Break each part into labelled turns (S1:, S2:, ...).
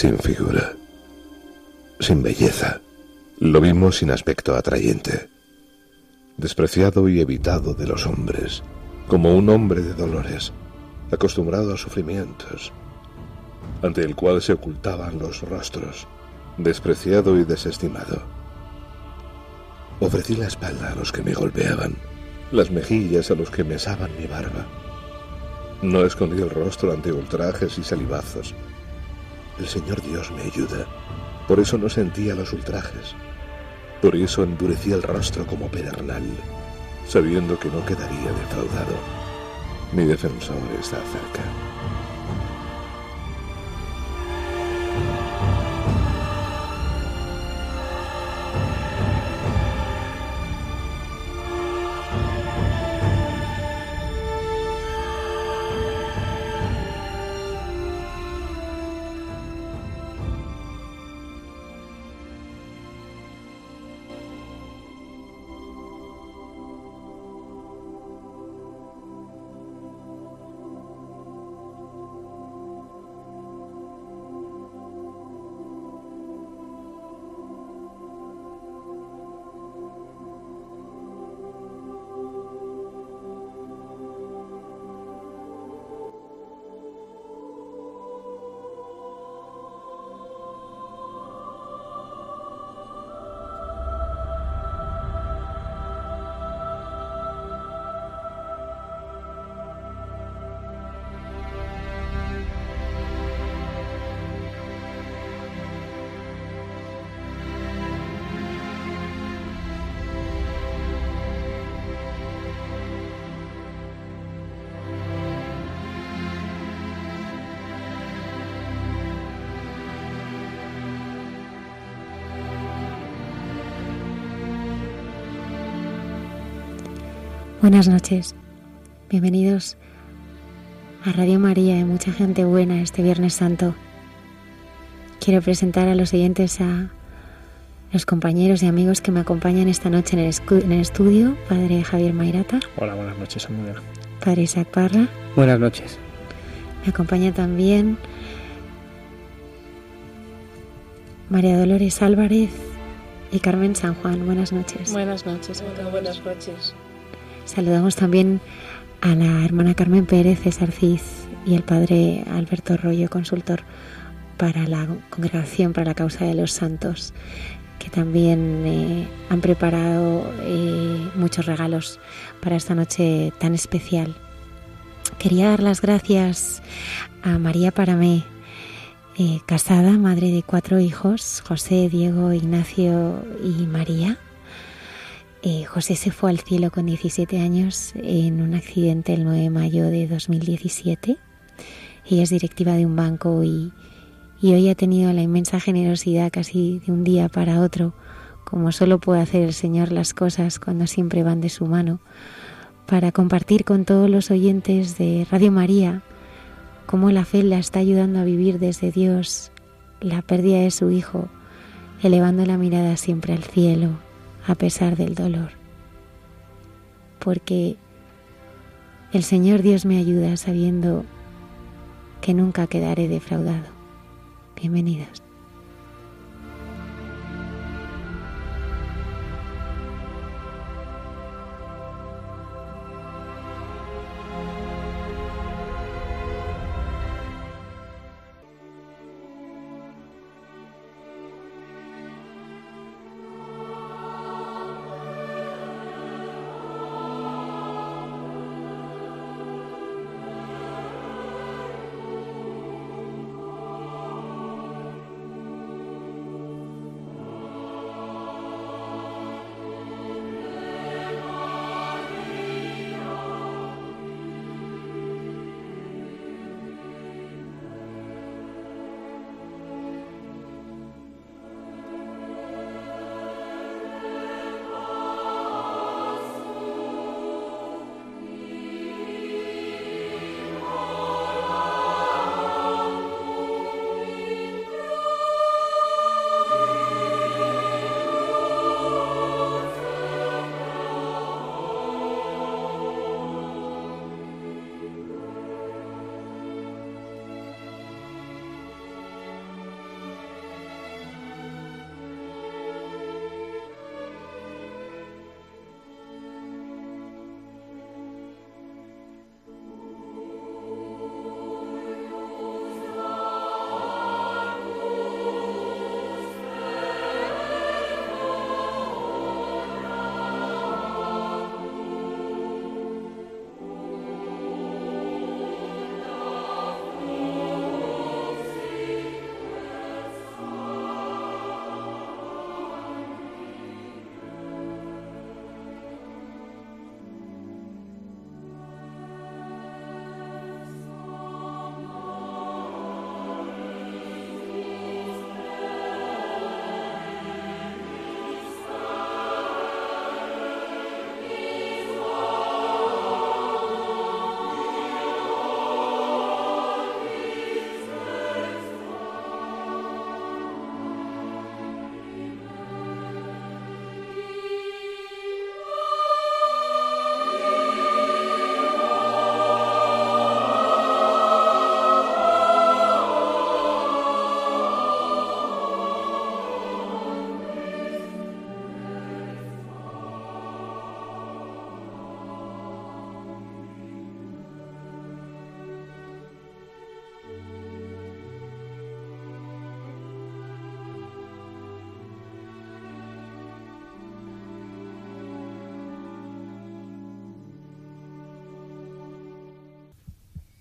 S1: Sin figura, sin belleza. Lo vimos sin aspecto atrayente, despreciado y evitado de los hombres, como un hombre de dolores, acostumbrado a sufrimientos, ante el cual se ocultaban los rostros, despreciado y desestimado. Ofrecí la espalda a los que me golpeaban, las mejillas a los que mesaban mi barba. No escondí el rostro ante ultrajes y salivazos, el Señor Dios me ayuda. Por eso no sentía los ultrajes. Por eso endurecía el rostro como pedernal, sabiendo que no quedaría defraudado. Mi defensor está cerca.
S2: Buenas noches, bienvenidos a Radio María y mucha gente buena este Viernes Santo. Quiero presentar a los oyentes a los compañeros y amigos que me acompañan esta noche en el, estudio. Padre Javier Mairata.
S3: Hola, buenas noches, amiga.
S2: Padre Isaac Parra.
S4: Buenas noches.
S2: Me acompaña también María Dolores Álvarez y Carmen San Juan. Buenas noches.
S5: Buenas noches, buenas noches.
S2: Saludamos también a la hermana Carmen Pérez, César Cid y el padre Alberto Rollo, consultor para la Congregación para la Causa de los Santos. que también eh, han preparado eh, muchos regalos para esta noche tan especial. Quería dar las gracias a María Paramé, eh, casada, madre de cuatro hijos, José, Diego, Ignacio y María. José se fue al cielo con 17 años en un accidente el 9 de mayo de 2017. Ella es directiva de un banco y, y hoy ha tenido la inmensa generosidad casi de un día para otro, como solo puede hacer el Señor las cosas cuando siempre van de su mano, para compartir con todos los oyentes de Radio María cómo la fe la está ayudando a vivir desde Dios la pérdida de su Hijo, elevando la mirada siempre al cielo a pesar del dolor. Porque el Señor Dios me ayuda sabiendo que nunca quedaré defraudado. Bienvenidas.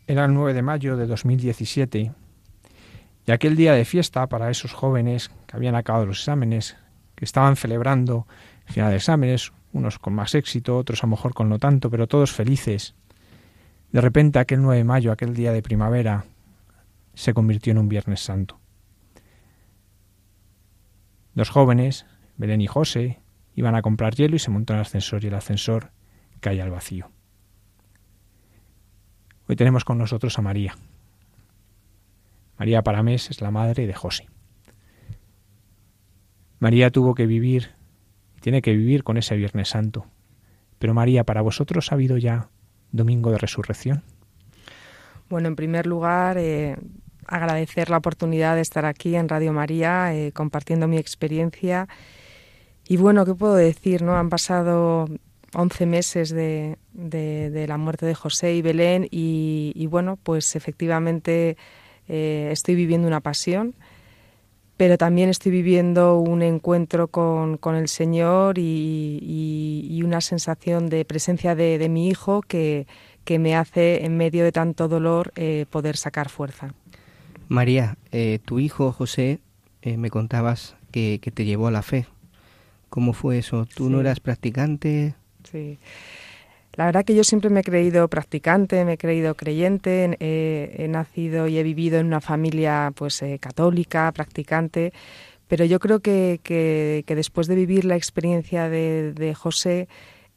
S3: Era el 9 de mayo de 2017 y aquel día de fiesta para esos jóvenes que habían acabado los exámenes, que estaban celebrando el final de exámenes, unos con más éxito, otros a lo mejor con no tanto, pero todos felices. De repente aquel 9 de mayo, aquel día de primavera, se convirtió en un Viernes Santo. Dos jóvenes, Belén y José, iban a comprar hielo y se montó en el ascensor y el ascensor cae al vacío. Hoy tenemos con nosotros a María. María Paramés es la madre de José. María tuvo que vivir, tiene que vivir con ese Viernes Santo. Pero María, ¿para vosotros ha habido ya Domingo de Resurrección?
S5: Bueno, en primer lugar, eh, agradecer la oportunidad de estar aquí en Radio María eh, compartiendo mi experiencia. Y bueno, ¿qué puedo decir? No han pasado 11 meses de, de, la muerte de José y Belén y, bueno, pues efectivamente eh, estoy viviendo una pasión pero también estoy viviendo un encuentro con, con el Señor y, y, una sensación de presencia de, de mi hijo que, que, me hace, en medio de tanto dolor, eh, poder sacar fuerza.
S4: María, eh, tu hijo José, me contabas que, que, te llevó a la fe. ¿Cómo fue eso? ¿Tú no eras practicante?
S5: Sí. La verdad que yo siempre me he creído practicante, me he creído creyente, he nacido y he vivido en una familia pues eh, católica, practicante, pero yo creo que, que, después de vivir la experiencia de, de José,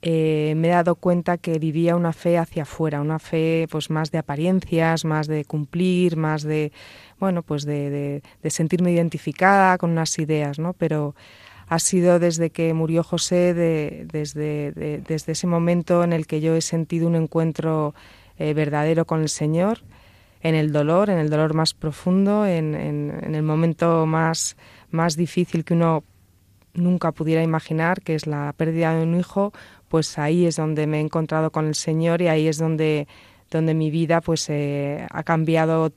S5: eh, me he dado cuenta que vivía una fe hacia afuera, una fe pues más de apariencias, más de cumplir, más de bueno pues de, de sentirme identificada con unas ideas, ¿no? Pero ha sido desde que murió José, desde, ese momento en el que yo he sentido un encuentro eh, verdadero con el Señor, en el dolor, en el dolor más profundo, en, el momento más, más difícil que uno nunca pudiera imaginar, que es la pérdida de un hijo, pues ahí es donde me he encontrado con el Señor y ahí es donde, donde mi vida pues eh, ha cambiado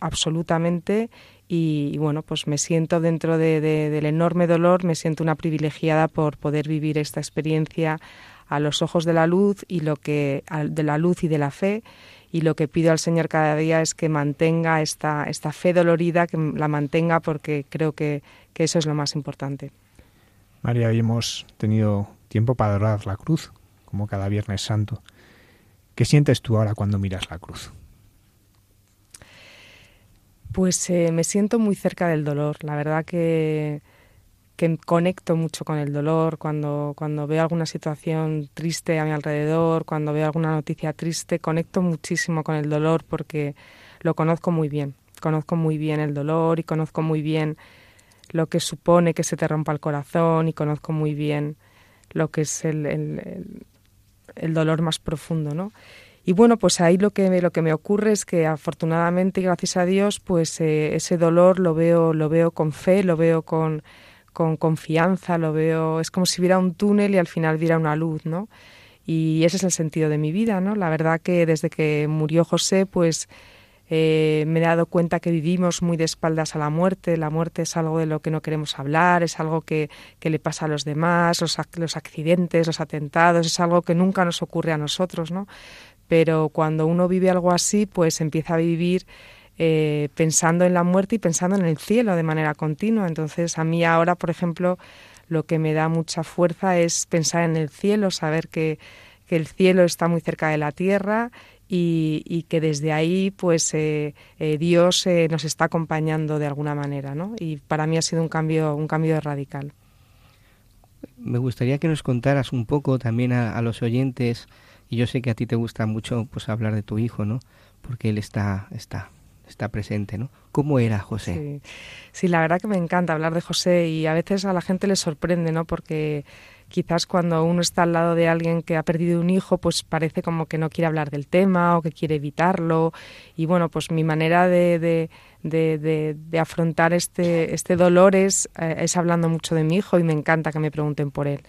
S5: absolutamente y, bueno, pues me siento dentro de, del enorme dolor, me siento una privilegiada por poder vivir esta experiencia a los ojos de la luz y lo que de la luz y de la fe y lo que pido al Señor cada día es que mantenga esta, esta fe dolorida, que la mantenga porque creo que, que eso es lo más importante.
S3: María, hoy hemos tenido tiempo para adorar la cruz, como cada Viernes Santo. ¿Qué sientes tú ahora cuando miras la cruz?
S5: Pues eh, me siento muy cerca del dolor. La verdad que, conecto mucho con el dolor cuando, cuando veo alguna situación triste a mi alrededor, cuando veo alguna noticia triste, conecto muchísimo con el dolor porque lo conozco muy bien. Conozco muy bien el dolor y conozco muy bien lo que supone que se te rompa el corazón y conozco muy bien lo que es el, el, el dolor más profundo, ¿no? Y bueno, pues ahí lo que, lo que me ocurre es que afortunadamente y gracias a Dios, pues eh, ese dolor lo veo, lo veo con fe, lo veo con, con confianza, lo veo, es como si viera un túnel y al final viera una luz, ¿no? Y ese es el sentido de mi vida, ¿no? La verdad que desde que murió José, pues eh, me he dado cuenta que vivimos muy de espaldas a la muerte. La muerte es algo de lo que no queremos hablar, es algo que, que le pasa a los demás, los, los accidentes, los atentados, es algo que nunca nos ocurre a nosotros, ¿no? Pero cuando uno vive algo así, pues empieza a vivir eh, pensando en la muerte y pensando en el cielo de manera continua. Entonces, a mí ahora, por ejemplo, lo que me da mucha fuerza es pensar en el cielo, saber que, que el cielo está muy cerca de la tierra y, y que desde ahí, pues, eh, eh, Dios nos está acompañando de alguna manera, ¿no? Y para mí ha sido un cambio, un cambio radical.
S4: Me gustaría que nos contaras un poco también a los oyentes y yo sé que a ti te gusta mucho pues hablar de tu hijo, ¿no? Porque él está, está, está presente, ¿no? ¿Cómo era José?
S5: Sí. la verdad que me encanta hablar de José y a veces a la gente le sorprende, ¿no? Porque quizás cuando uno está al lado de alguien que ha perdido un hijo, pues parece como que no quiere hablar del tema o que quiere evitarlo. Y bueno, pues mi manera de, de, de, de afrontar este, este dolor es, eh, es hablando mucho de mi hijo y me encanta que me pregunten por él.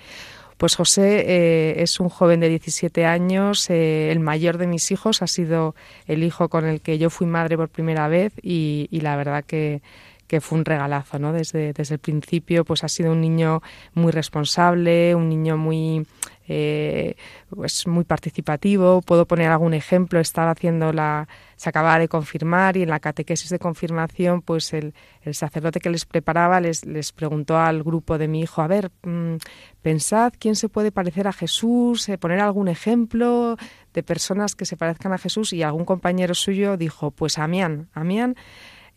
S5: Pues José eh, es un joven de 17 años, eh, el mayor de mis hijos, ha sido el hijo con el que yo fui madre por primera vez y, la verdad que, que fue un regalazo, ¿no? Desde, desde el principio, pues ha sido un niño muy responsable, un niño muy eh, pues muy participativo. Puedo poner algún ejemplo. Estaba haciendo la, se acababa de confirmar y en la catequesis de confirmación, pues el, el sacerdote que les preparaba les, les, preguntó al grupo de mi hijo, a ver, mmm, pensad quién se puede parecer a Jesús, eh, poner algún ejemplo de personas que se parezcan a Jesús y algún compañero suyo dijo, pues Amián, Amián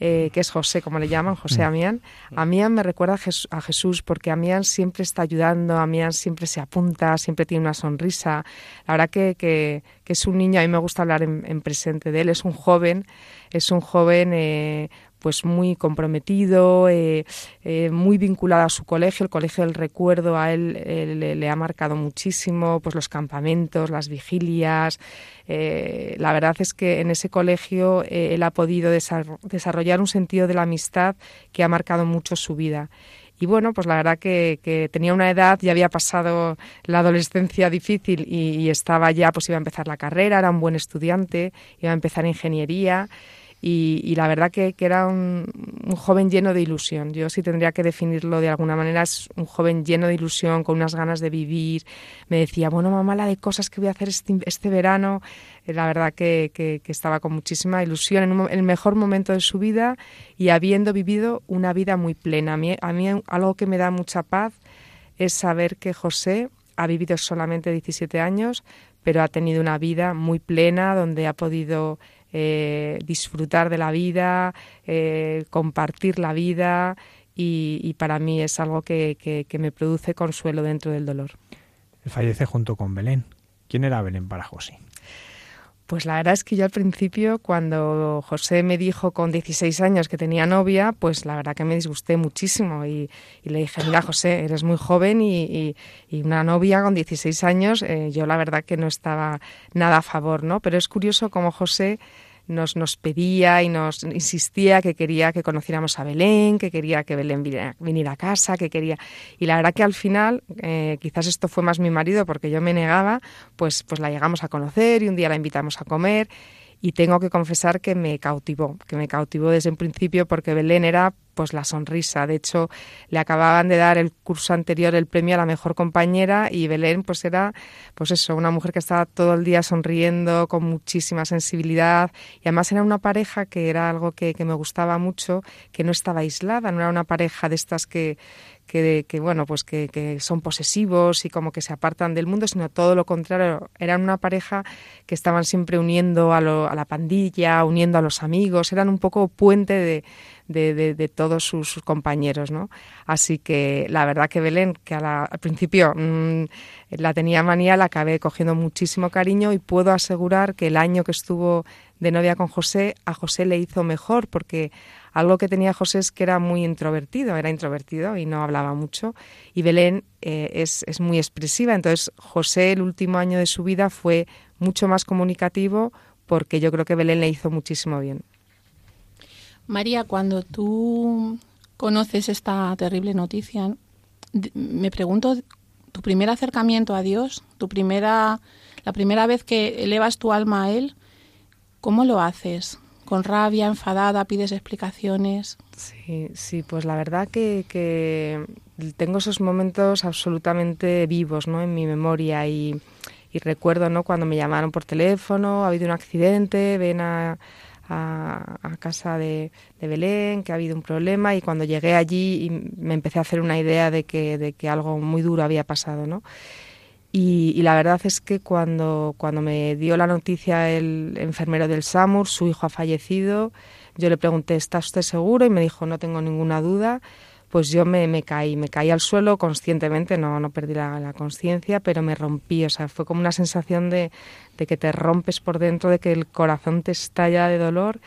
S5: eh, que es José, como le llaman, José mm. Amián. Amián me recuerda a Jesús porque Amián siempre está ayudando, Amián siempre se apunta, siempre tiene una sonrisa. La verdad que, que, que es un niño, a mí me gusta hablar en, en, presente de él, es un joven, es un joven eh, pues muy comprometido, eh, eh, muy vinculado a su colegio, el colegio del recuerdo a él eh, le, le, ha marcado muchísimo, pues los campamentos, las vigilias. Eh, la verdad es que en ese colegio eh, él ha podido desarrollar un sentido de la amistad que ha marcado mucho su vida. Y bueno, pues la verdad que, que, tenía una edad, ya había pasado la adolescencia difícil y, y estaba ya, pues iba a empezar la carrera, era un buen estudiante, iba a empezar ingeniería y, la verdad que, era un, joven lleno de ilusión. Yo sí tendría que definirlo de alguna manera, es un joven lleno de ilusión, con unas ganas de vivir. Me decía, bueno, mamá, la de cosas que voy a hacer este, este verano. La verdad que, estaba con muchísima ilusión en, el mejor momento de su vida y habiendo vivido una vida muy plena. A mí algo que me da mucha paz es saber que José ha vivido solamente 17 años, pero ha tenido una vida muy plena donde ha podido eh, disfrutar de la vida, eh, compartir la vida y, para mí es algo que, que, me produce consuelo dentro del dolor.
S3: Él fallece junto con Belén. ¿Quién era Belén para José?
S5: Pues la verdad es que yo al principio, cuando José me dijo con 16 años que tenía novia, pues la verdad que me disgusté muchísimo y, le dije, mira José, eres muy joven y, una novia con 16 años, eh, yo la verdad que no estaba nada a favor, ¿no? Pero es curioso cómo José nos, nos pedía y nos insistía que quería que conociéramos a Belén, que quería que Belén viniera, a casa, que quería... Y la verdad que al final, eh, quizás esto fue más mi marido porque yo me negaba, pues, pues la llegamos a conocer y un día la invitamos a comer y tengo que confesar que me cautivó, que me cautivó desde un principio porque Belén era pues la sonrisa. De hecho, le acababan de dar el curso anterior el premio a la mejor compañera y Belén pues era pues eso, una mujer que estaba todo el día sonriendo, con muchísima sensibilidad y además era una pareja que era algo que, que me gustaba mucho, que no estaba aislada, no era una pareja de estas que, que, bueno, pues que, son posesivos y como que se apartan del mundo, sino todo lo contrario. Eran una pareja que estaban siempre uniendo a, la pandilla, uniendo a los amigos, eran un poco puente de, todos sus, compañeros, ¿no? Así que la verdad que Belén, que al principio mm, la tenía manía, la acabé cogiendo muchísimo cariño y puedo asegurar que el año que estuvo de novia con José, a José le hizo mejor porque algo que tenía José es que era muy introvertido, era introvertido y no hablaba mucho. Y Belén eh, es, es muy expresiva. Entonces, José, el último año de su vida, fue mucho más comunicativo porque yo creo que Belén le hizo muchísimo bien.
S6: María, cuando tú conoces esta terrible noticia, me pregunto tu primer acercamiento a Dios, tu primera, la primera vez que elevas tu alma a Él, ¿cómo lo haces? ¿Con rabia, enfadada, pides explicaciones?
S5: Sí, sí, pues la verdad que, tengo esos momentos absolutamente vivos ¿no? en mi memoria y, recuerdo ¿no? cuando me llamaron por teléfono, ha habido un accidente, ven a a, casa de, Belén, que ha habido un problema y cuando llegué allí me empecé a hacer una idea de que, de que algo muy duro había pasado, ¿no? Y, la verdad es que cuando, cuando me dio la noticia el enfermero del SAMUR, su hijo ha fallecido, yo le pregunté, ¿está usted seguro? Y me dijo, no tengo ninguna duda pues yo me, me, caí, me caí al suelo conscientemente, no, no perdí la, la conciencia, pero me rompí, o sea, fue como una sensación de, de, que te rompes por dentro, de que el corazón te estalla de dolor.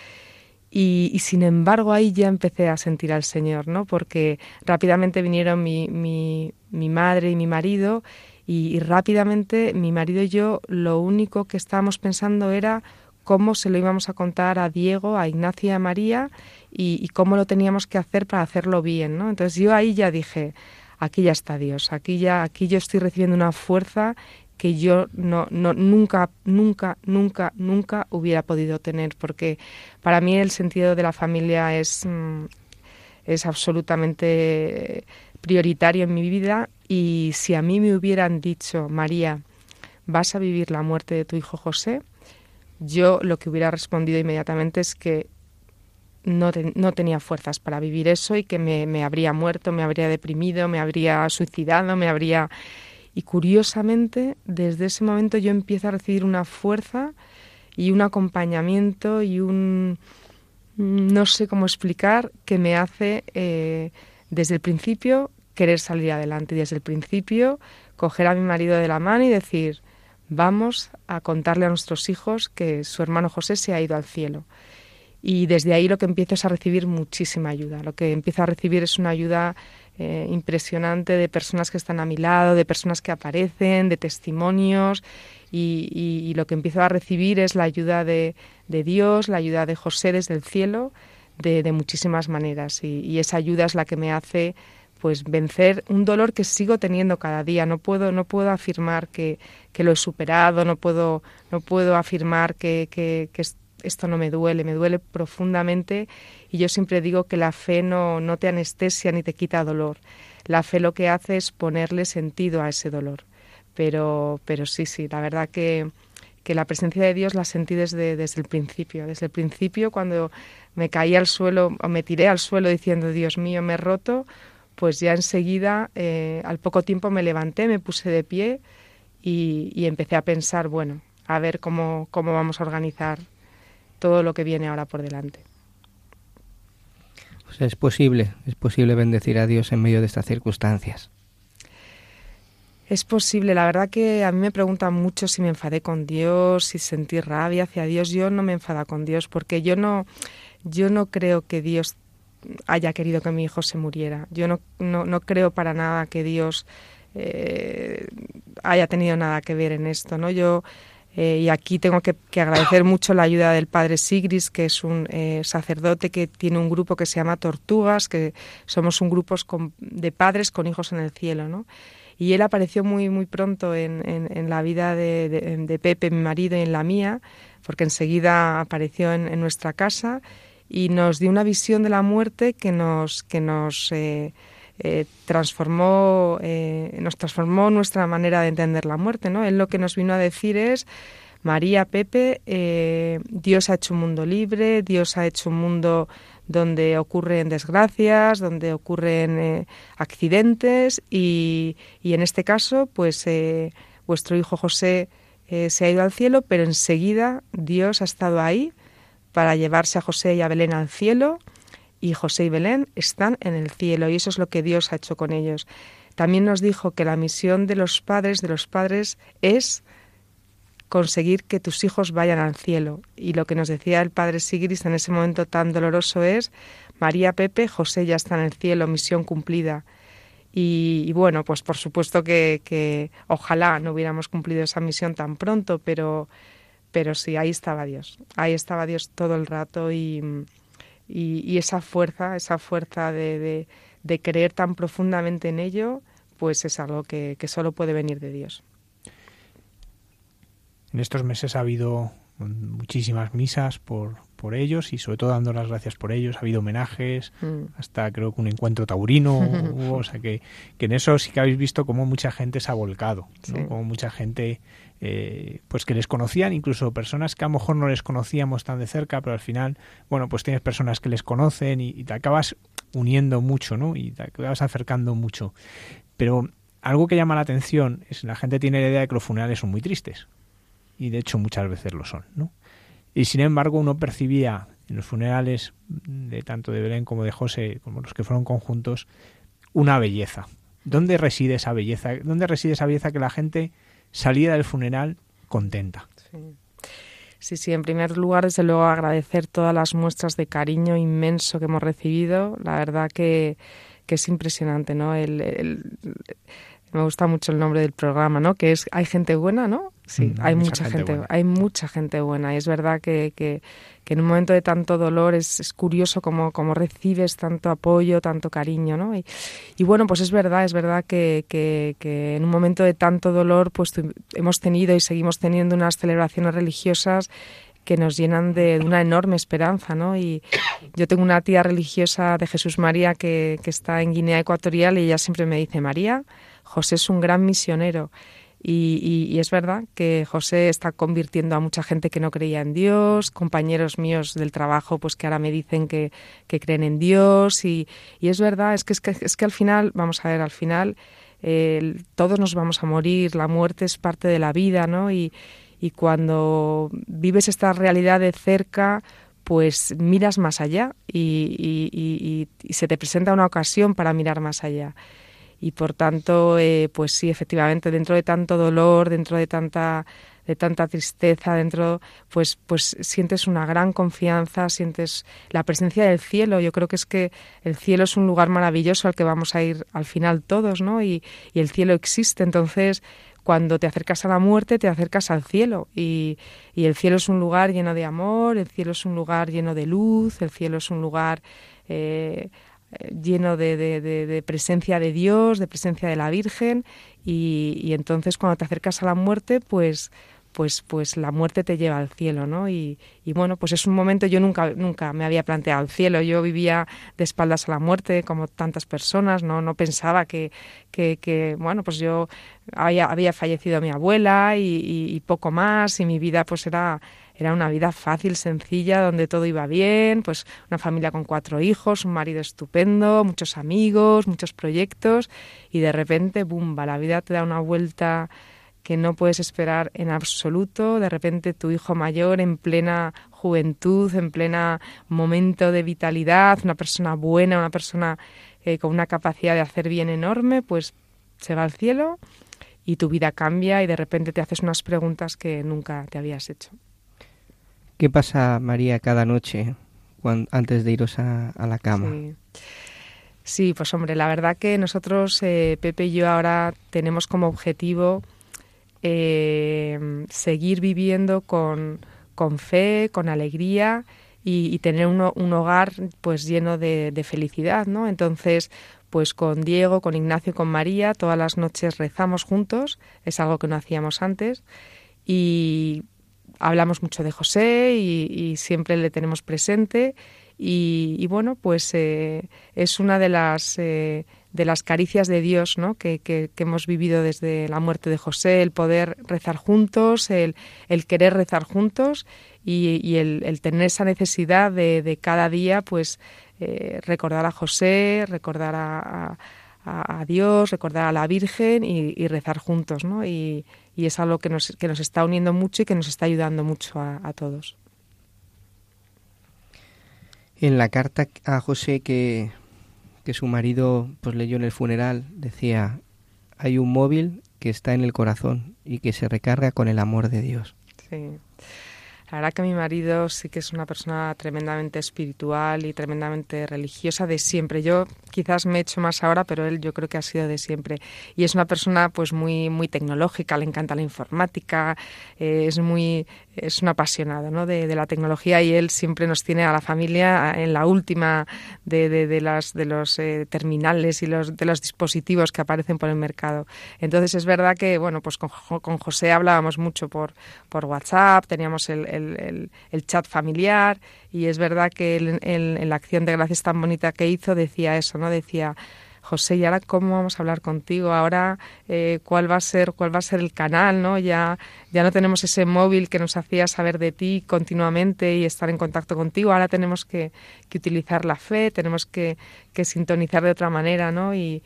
S5: Y, y, sin embargo ahí ya empecé a sentir al Señor, ¿no? Porque rápidamente vinieron mi, mi, mi madre y mi marido y, y rápidamente mi marido y yo lo único que estábamos pensando era cómo se lo íbamos a contar a Diego, a Ignacia y a María y, cómo lo teníamos que hacer para hacerlo bien, ¿no? Entonces yo ahí ya dije, aquí ya está Dios, aquí ya, aquí yo estoy recibiendo una fuerza que yo no, no, nunca, nunca, nunca, nunca hubiera podido tener, porque para mí el sentido de la familia es, mm, es absolutamente prioritario en mi vida y si a mí me hubieran dicho, María, vas a vivir la muerte de tu hijo José, yo lo que hubiera respondido inmediatamente es que no, no tenía fuerzas para vivir eso y que me, me, habría muerto, me habría deprimido, me habría suicidado, me habría... Y curiosamente, desde ese momento yo empiezo a recibir una fuerza y un acompañamiento y un... no sé cómo explicar, que me hace eh, desde el principio querer salir adelante y desde el principio coger a mi marido de la mano y decir, vamos a contarle a nuestros hijos que su hermano José se ha ido al cielo. Y desde ahí lo que empiezo es a recibir muchísima ayuda. Lo que empiezo a recibir es una ayuda eh, impresionante de personas que están a mi lado, de personas que aparecen, de testimonios. Y, lo que empiezo a recibir es la ayuda de, Dios, la ayuda de José desde el cielo, de, muchísimas maneras. y esa ayuda es la que me hace pues vencer un dolor que sigo teniendo cada día. No puedo, no puedo afirmar que, que lo he superado, no puedo, no puedo afirmar que, que, esto no me duele, me duele profundamente y yo siempre digo que la fe no, no te anestesia ni te quita dolor. La fe lo que hace es ponerle sentido a ese dolor. Pero, pero sí, sí, la verdad que, que la presencia de Dios la sentí desde, desde el principio. Desde el principio, cuando me caí al suelo o me tiré al suelo diciendo, Dios mío, me he roto, pues ya enseguida, eh, al poco tiempo me levanté, me puse de pie y, y empecé a pensar, bueno, a ver cómo, cómo vamos a organizar todo lo que viene ahora por delante.
S4: Pues es posible, es posible bendecir a Dios en medio de estas circunstancias.
S5: Es posible, la verdad que a mí me preguntan mucho si me enfadé con Dios, si sentí rabia hacia Dios. Yo no me enfada con Dios porque yo no, yo no creo que Dios haya querido que mi hijo se muriera. Yo no, no, no creo para nada que Dios eh, haya tenido nada que ver en esto, ¿no? Yo eh, y aquí tengo que, agradecer mucho la ayuda del padre Sigris, que es un eh, sacerdote que tiene un grupo que se llama Tortugas, que somos un grupo de padres con hijos en el cielo, ¿no? Y él apareció muy, muy pronto en, la vida de, Pepe, mi marido, y en la mía, porque enseguida apareció en, nuestra casa y nos dio una visión de la muerte que nos, que nos eh, eh, transformó, eh, nos transformó nuestra manera de entender la muerte. ¿no? Él lo que nos vino a decir es, María, Pepe, eh, Dios ha hecho un mundo libre, Dios ha hecho un mundo donde ocurren desgracias, donde ocurren accidentes y, y, en este caso, pues vuestro hijo José se ha ido al cielo, pero enseguida Dios ha estado ahí para llevarse a José y a Belén al cielo y José y Belén están en el cielo y eso es lo que Dios ha hecho con ellos. También nos dijo que la misión de los padres, de los padres, es conseguir que tus hijos vayan al cielo. Y lo que nos decía el padre Sigris en ese momento tan doloroso es, María Pepe, José ya está en el cielo, misión cumplida. Y, bueno, pues por supuesto que, que, ojalá no hubiéramos cumplido esa misión tan pronto, pero, pero sí, ahí estaba Dios. Ahí estaba Dios todo el rato y, y, esa fuerza, esa fuerza de, de, creer tan profundamente en ello, pues es algo que, que solo puede venir de Dios.
S3: En estos meses ha habido muchísimas misas por, por ellos y sobre todo dando las gracias por ellos. Ha habido homenajes, mm. hasta creo que un encuentro taurino o sea que, que, en eso sí que habéis visto cómo mucha gente se ha volcado, ¿no? como mucha gente eh, pues que les conocían, incluso personas que a lo mejor no les conocíamos tan de cerca, pero al final, bueno, pues tienes personas que les conocen y, te acabas uniendo mucho, ¿no? Y te acabas acercando mucho. Pero algo que llama la atención es que la gente tiene la idea de que los funerales son muy tristes. Y de hecho muchas veces lo son, ¿no? Y sin embargo uno percibía en los funerales de tanto de Belén como de José, como los que fueron conjuntos, una belleza. ¿Dónde reside esa belleza? ¿Dónde reside esa belleza que la gente salida del funeral contenta.
S5: Sí. sí. en primer lugar, desde luego agradecer todas las muestras de cariño inmenso que hemos recibido. La verdad que, que es impresionante, ¿no? el, me gusta mucho el nombre del programa, ¿no? Que es Hay gente buena, ¿no? Sí, mm, hay mucha, gente, hay mucha gente buena. Y es verdad que, que, en un momento de tanto dolor es, es curioso cómo, cómo, recibes tanto apoyo, tanto cariño, ¿no? Y, y bueno, pues es verdad, es verdad que, que, en un momento de tanto dolor, pues hemos tenido y seguimos teniendo unas celebraciones religiosas que nos llenan de, una enorme esperanza, ¿no? Y yo tengo una tía religiosa de Jesús María que, que está en Guinea Ecuatorial y ella siempre me dice, María, José es un gran misionero. Y, es verdad que José está convirtiendo a mucha gente que no creía en Dios, compañeros míos del trabajo pues que ahora me dicen que, creen en Dios y, es verdad, es que, es que, es que al final, vamos a ver, al final todos nos vamos a morir, la muerte es parte de la vida, ¿no? Y, cuando vives esta realidad de cerca, pues miras más allá y se te presenta una ocasión para mirar más allá y por tanto, eh, pues sí, efectivamente, dentro de tanto dolor, dentro de tanta de tanta tristeza dentro, pues, pues sientes una gran confianza, sientes la presencia del cielo. Yo creo que es que el cielo es un lugar maravilloso al que vamos a ir al final todos, ¿no? Y, y el cielo existe. Entonces, cuando te acercas a la muerte, te acercas al cielo. Y, y el cielo es un lugar lleno de amor, el cielo es un lugar lleno de luz, el cielo es un lugar eh, lleno de, de, presencia de Dios, de presencia de la Virgen, y, entonces cuando te acercas a la muerte, pues, pues, pues la muerte te lleva al cielo, ¿no? Y, y, bueno, pues es un momento, yo nunca, nunca me había planteado el cielo, yo vivía de espaldas a la muerte, como tantas personas, no, no pensaba que, que, que bueno, pues yo había, había fallecido mi abuela y, y, poco más, y mi vida pues era era una vida fácil, sencilla, donde todo iba bien, pues una familia con cuatro hijos, un marido estupendo, muchos amigos, muchos proyectos y de repente, ¡bumba!, la vida te da una vuelta que no puedes esperar en absoluto. De repente tu hijo mayor en plena juventud, en plena momento de vitalidad, una persona buena, una persona eh, con una capacidad de hacer bien enorme, pues se va al cielo y tu vida cambia y de repente te haces unas preguntas que nunca te habías hecho.
S4: ¿Qué pasa, María, cada noche antes de iros a, la cama?
S5: Sí. pues hombre, la verdad que nosotros, eh, Pepe y yo, ahora tenemos como objetivo eh, seguir viviendo con, fe, con alegría y, tener un, hogar pues lleno de, felicidad, ¿no? Entonces, pues con Diego, con Ignacio, con María, todas las noches rezamos juntos, es algo que no hacíamos antes, y hablamos mucho de José y, siempre le tenemos presente. Y, bueno, pues eh, es una de las eh, de las caricias de Dios ¿no? que, que, hemos vivido desde la muerte de José, el poder rezar juntos, el, el querer rezar juntos y, el, tener esa necesidad de, de cada día pues eh, recordar a José, recordar a, a, a, Dios, recordar a la Virgen y, y rezar juntos. ¿no? Y, y, es algo que nos, que nos está uniendo mucho y que nos está ayudando mucho a, a todos.
S4: En la carta a José que que su marido pues leyó en el funeral decía hay un móvil que está en el corazón y que se recarga con el amor de Dios.
S5: Sí. La verdad que mi marido sí que es una persona tremendamente espiritual y tremendamente religiosa de siempre. Yo quizás me he hecho más ahora, pero él yo creo que ha sido de siempre. Y es una persona pues muy muy tecnológica, le encanta la informática, eh, es muy es un apasionado ¿no? de, la tecnología y él siempre nos tiene a la familia en la última de, de, las, de los eh, terminales y los, de los dispositivos que aparecen por el mercado. Entonces es verdad que bueno pues con, con José hablábamos mucho por, por WhatsApp, teníamos el, el, el, chat familiar y es verdad que en la acción de gracias tan bonita que hizo decía eso, ¿no? Decía José, ¿y ahora cómo vamos a hablar contigo? Ahora, eh, ¿cuál va a ser cuál va a ser el canal? ¿no? Ya, ya no tenemos ese móvil que nos hacía saber de ti continuamente y estar en contacto contigo. Ahora tenemos que, que utilizar la fe, tenemos que, que, sintonizar de otra manera, ¿no? Y,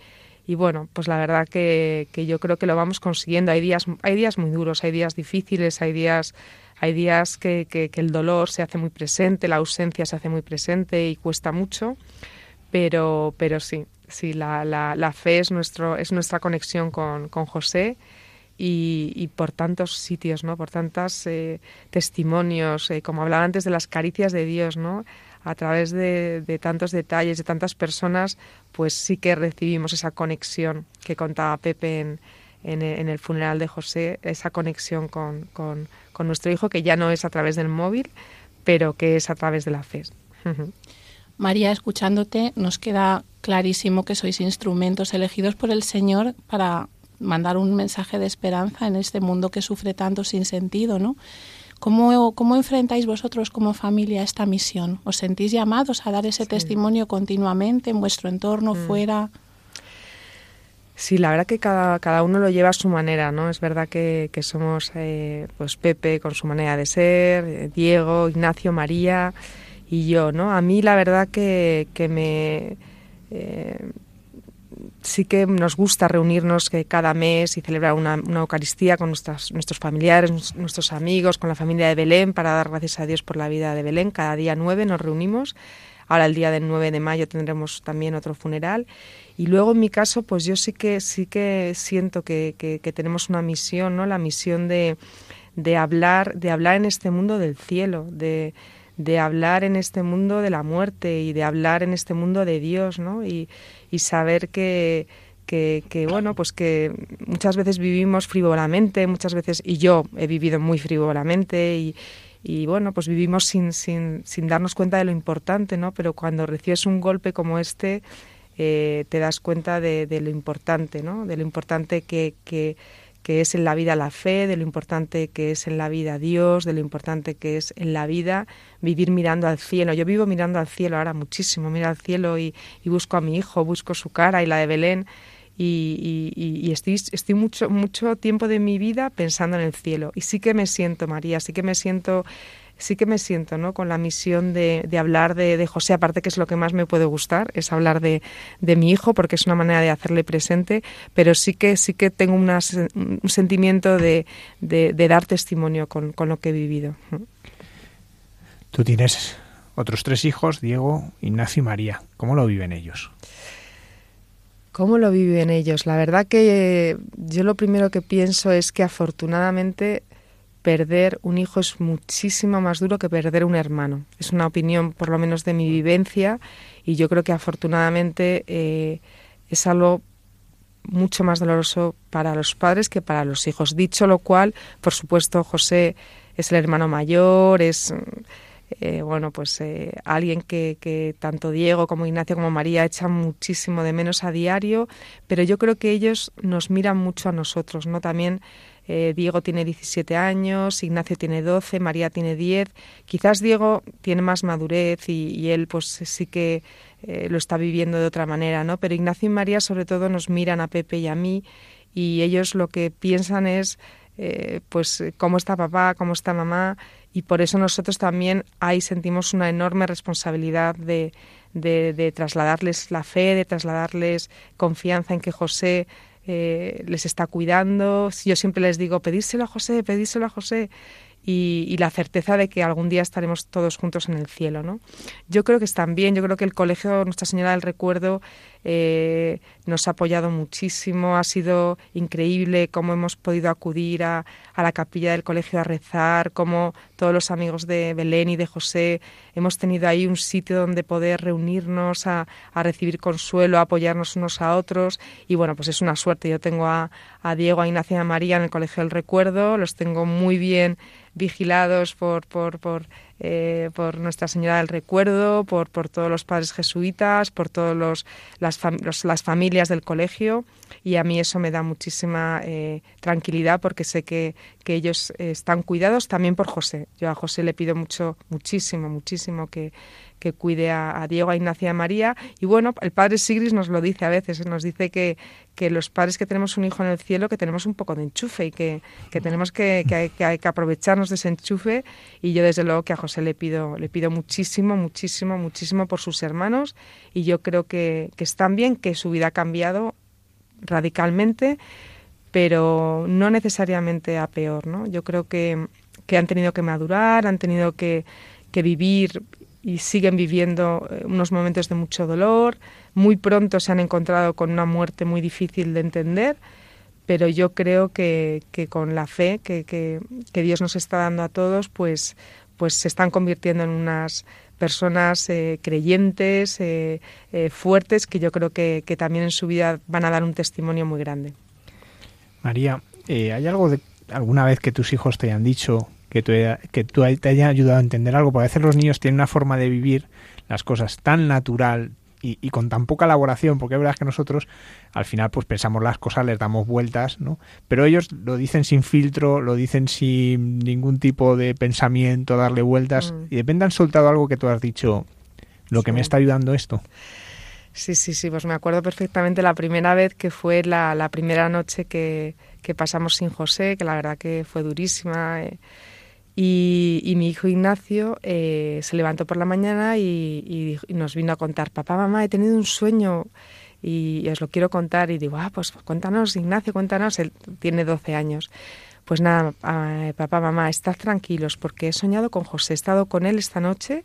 S5: bueno, pues la verdad que, que, yo creo que lo vamos consiguiendo. Hay días, hay días muy duros, hay días difíciles, hay días, hay días que, que, que el dolor se hace muy presente, la ausencia se hace muy presente y cuesta mucho, pero, pero sí, sí, la, la, fe es, nuestro, es nuestra conexión con, con José y, por tantos sitios, ¿no? por tantos eh, testimonios, eh, como hablaba antes de las caricias de Dios, ¿no? a través de, tantos detalles, de tantas personas, pues sí que recibimos esa conexión que contaba Pepe en, en, el funeral de José, esa conexión con, con, con, nuestro hijo, que ya no es a través del móvil, pero que es a través de la fe.
S6: María, escuchándote, nos queda clarísimo que sois instrumentos elegidos por el Señor para mandar un mensaje de esperanza en este mundo que sufre tanto sin sentido, ¿no? ¿Cómo, cómo enfrentáis vosotros como familia esta misión? ¿Os sentís llamados a dar ese sí. testimonio continuamente en vuestro entorno, mm. fuera?
S5: Sí, la verdad que cada, cada uno lo lleva a su manera, ¿no? Es verdad que, que somos, eh, pues Pepe con su manera de ser, eh, Diego, Ignacio, María y yo, ¿no? A mí la verdad que, que me eh, sí que nos gusta reunirnos cada mes y celebrar una, una Eucaristía con nuestros familiares, nuestros amigos, con la familia de Belén, para dar gracias a Dios por la vida de Belén. Cada día nueve nos reunimos. Ahora el día del 9 de mayo tendremos también otro funeral. Y luego en mi caso, pues yo sí que sí que siento que, que, que tenemos una misión, ¿no? La misión de, de hablar, de hablar en este mundo del cielo, de, de hablar en este mundo de la muerte y de hablar en este mundo de Dios, ¿no? Y, y saber que, que, bueno, pues que muchas veces vivimos frívolamente, muchas veces, y yo he vivido muy frívolamente y, y bueno, pues vivimos sin, sin, sin darnos cuenta de lo importante, ¿no? Pero cuando recibes un golpe como este, eh, te das cuenta de, de, lo importante, ¿no? De lo importante que, que, que es en la vida la fe, de lo importante que es en la vida Dios, de lo importante que es en la vida vivir mirando al cielo. Yo vivo mirando al cielo ahora muchísimo, miro al cielo y, busco a mi hijo, busco su cara y la de Belén. Y, y, estoy, estoy mucho, mucho tiempo de mi vida pensando en el cielo. Y sí que me siento, María, sí que me siento sí que me siento ¿no? con la misión de, de hablar de, de, José, aparte que es lo que más me puede gustar, es hablar de, de, mi hijo, porque es una manera de hacerle presente, pero sí que, sí que tengo un sentimiento de, de, dar testimonio con, con, lo que he vivido.
S3: Tú tienes otros tres hijos, Diego, Ignacio y María. ¿Cómo lo viven ellos?
S5: ¿Cómo lo viven ellos? La verdad que yo lo primero que pienso es que afortunadamente perder un hijo es muchísimo más duro que perder un hermano. Es una opinión, por lo menos, de mi vivencia y yo creo que afortunadamente eh, es algo mucho más doloroso para los padres que para los hijos. Dicho lo cual, por supuesto, José es el hermano mayor, es eh, bueno, pues eh, alguien que, que, tanto Diego como Ignacio como María echan muchísimo de menos a diario, pero yo creo que ellos nos miran mucho a nosotros, ¿no? También eh, Diego tiene 17 años, Ignacio tiene 12, María tiene 10. Quizás Diego tiene más madurez y, él pues sí que eh, lo está viviendo de otra manera, ¿no? Pero Ignacio y María sobre todo nos miran a Pepe y a mí y ellos lo que piensan es eh, pues cómo está papá, cómo está mamá y por eso nosotros también ahí sentimos una enorme responsabilidad de, de trasladarles la fe, de trasladarles confianza en que José eh, les está cuidando. Yo siempre les digo, pedírselo a José, pedírselo a José. Y, la certeza de que algún día estaremos todos juntos en el cielo. ¿no? Yo creo que están bien, yo creo que el Colegio Nuestra Señora del Recuerdo eh, nos ha apoyado muchísimo, ha sido increíble cómo hemos podido acudir a, la capilla del colegio a rezar, cómo todos los amigos de Belén y de José hemos tenido ahí un sitio donde poder reunirnos, a, recibir consuelo, a apoyarnos unos a otros y bueno, pues es una suerte. Yo tengo a, a Diego, a Ignacia y a María en el Colegio del Recuerdo, los tengo muy bien vigilados por, por, por, eh, por Nuestra Señora del Recuerdo, por, por todos los padres jesuitas, por todas las, las familias del colegio y a mí eso me da muchísima eh, tranquilidad porque sé que, que ellos están cuidados también por José. Yo a José le pido mucho, muchísimo, muchísimo que, que cuide a, Diego, a Ignacia y a María. Y bueno, el padre Sigris nos lo dice a veces, nos dice que, que los padres que tenemos un hijo en el cielo, que tenemos un poco de enchufe y que, que tenemos que, que, que, que aprovecharnos de ese enchufe. Y yo desde luego que a José le pido, le pido muchísimo, muchísimo, muchísimo por sus hermanos. Y yo creo que, que están bien, que su vida ha cambiado radicalmente, pero no necesariamente a peor. ¿no? Yo creo que, que han tenido que madurar, han tenido que, que vivir y siguen viviendo eh, unos momentos de mucho dolor. Muy pronto se han encontrado con una muerte muy difícil de entender, pero yo creo que, que con la fe que, que, Dios nos está dando a todos, pues, pues se están convirtiendo en unas personas eh, creyentes, eh, fuertes, que yo creo que, que también en su vida van a dar un testimonio muy grande.
S3: María, ¿hay algo de alguna vez que tus hijos te hayan dicho que, tú, que tú te haya ayudado a entender algo, porque a veces los niños tienen una forma de vivir las cosas tan natural y, con tan poca elaboración, porque es verdad que nosotros al final pues pensamos las cosas, les damos vueltas, ¿no? Pero ellos lo dicen sin filtro, lo dicen sin ningún tipo de pensamiento, darle vueltas, mm. y depende han soltado algo que tú has dicho, lo que me está ayudando esto.
S5: Sí, sí, sí, pues me acuerdo perfectamente la primera vez que fue la, la primera noche que, que, pasamos sin José, que la verdad que fue durísima. Eh, y, mi hijo Ignacio eh, se levantó por la mañana y, nos vino a contar, papá, mamá, he tenido un sueño y, os lo quiero contar. Y digo, ah, pues cuéntanos, Ignacio, cuéntanos. Él tiene 12 años. Pues nada, ah, papá, mamá, estad tranquilos porque he soñado con José, he estado con él esta noche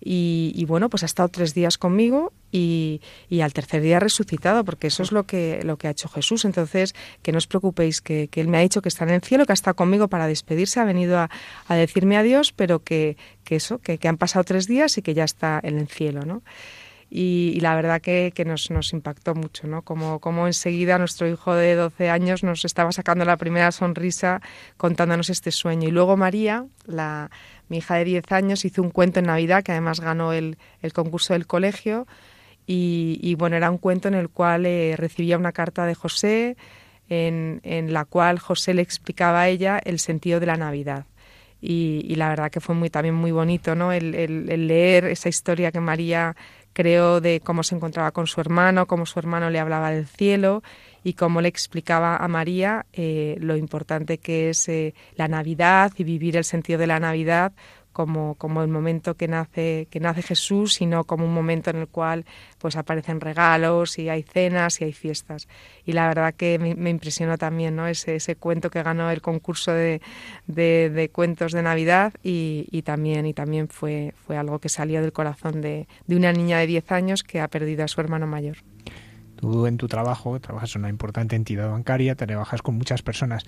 S5: y, bueno, pues ha estado tres días conmigo y, al tercer día resucitado, porque eso es lo que, lo que ha hecho Jesús. Entonces, que no os preocupéis, que, Él me ha dicho que está en el cielo, que ha estado conmigo para despedirse, ha venido a, decirme adiós, pero que, que eso, que, han pasado tres días y que ya está en el cielo, ¿no? Y, la verdad que, nos, nos, impactó mucho, ¿no? Como, como enseguida nuestro hijo de 12 años nos estaba sacando la primera sonrisa contándonos este sueño. Y luego María, la, mi hija de 10 años hizo un cuento en Navidad, que además ganó el, concurso del colegio, y, bueno, era un cuento en el cual eh, recibía una carta de José, en, la cual José le explicaba a ella el sentido de la Navidad. Y, la verdad que fue muy también muy bonito ¿no? el, el, leer esa historia que María creó de cómo se encontraba con su hermano, cómo su hermano le hablaba del cielo y cómo le explicaba a María eh, lo importante que es eh, la Navidad y vivir el sentido de la Navidad como, como el momento que nace, que nace Jesús, sino como un momento en el cual pues aparecen regalos y hay cenas y hay fiestas. Y la verdad que me, impresionó también ¿no? ese, ese cuento que ganó el concurso de, de, cuentos de Navidad y, y, también, y también fue, fue algo que salió del corazón de, de una niña de 10 años que ha perdido a su hermano mayor.
S3: Tú en tu trabajo trabajas en una importante entidad bancaria, te trabajas con muchas personas.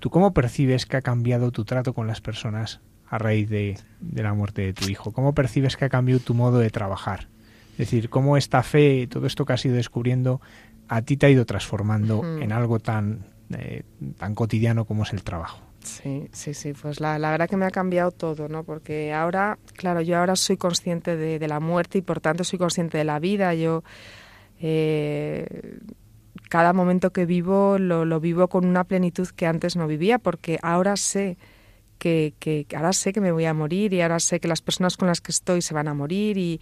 S3: ¿Tú cómo percibes que ha cambiado tu trato con las personas a raíz de, la muerte de tu hijo? ¿Cómo percibes que ha cambiado tu modo de trabajar? Es decir, cómo esta fe, todo esto que has ido descubriendo, a ti te ha ido transformando en algo tan, eh, tan cotidiano como es el trabajo.
S5: Sí, sí, sí, pues la, la, verdad que me ha cambiado todo, ¿no? Porque ahora, claro, yo ahora soy consciente de, la muerte y por tanto soy consciente de la vida. Yo eh, cada momento que vivo lo, lo, vivo con una plenitud que antes no vivía porque ahora sé que, ahora sé que me voy a morir y ahora sé que las personas con las que estoy se van a morir y,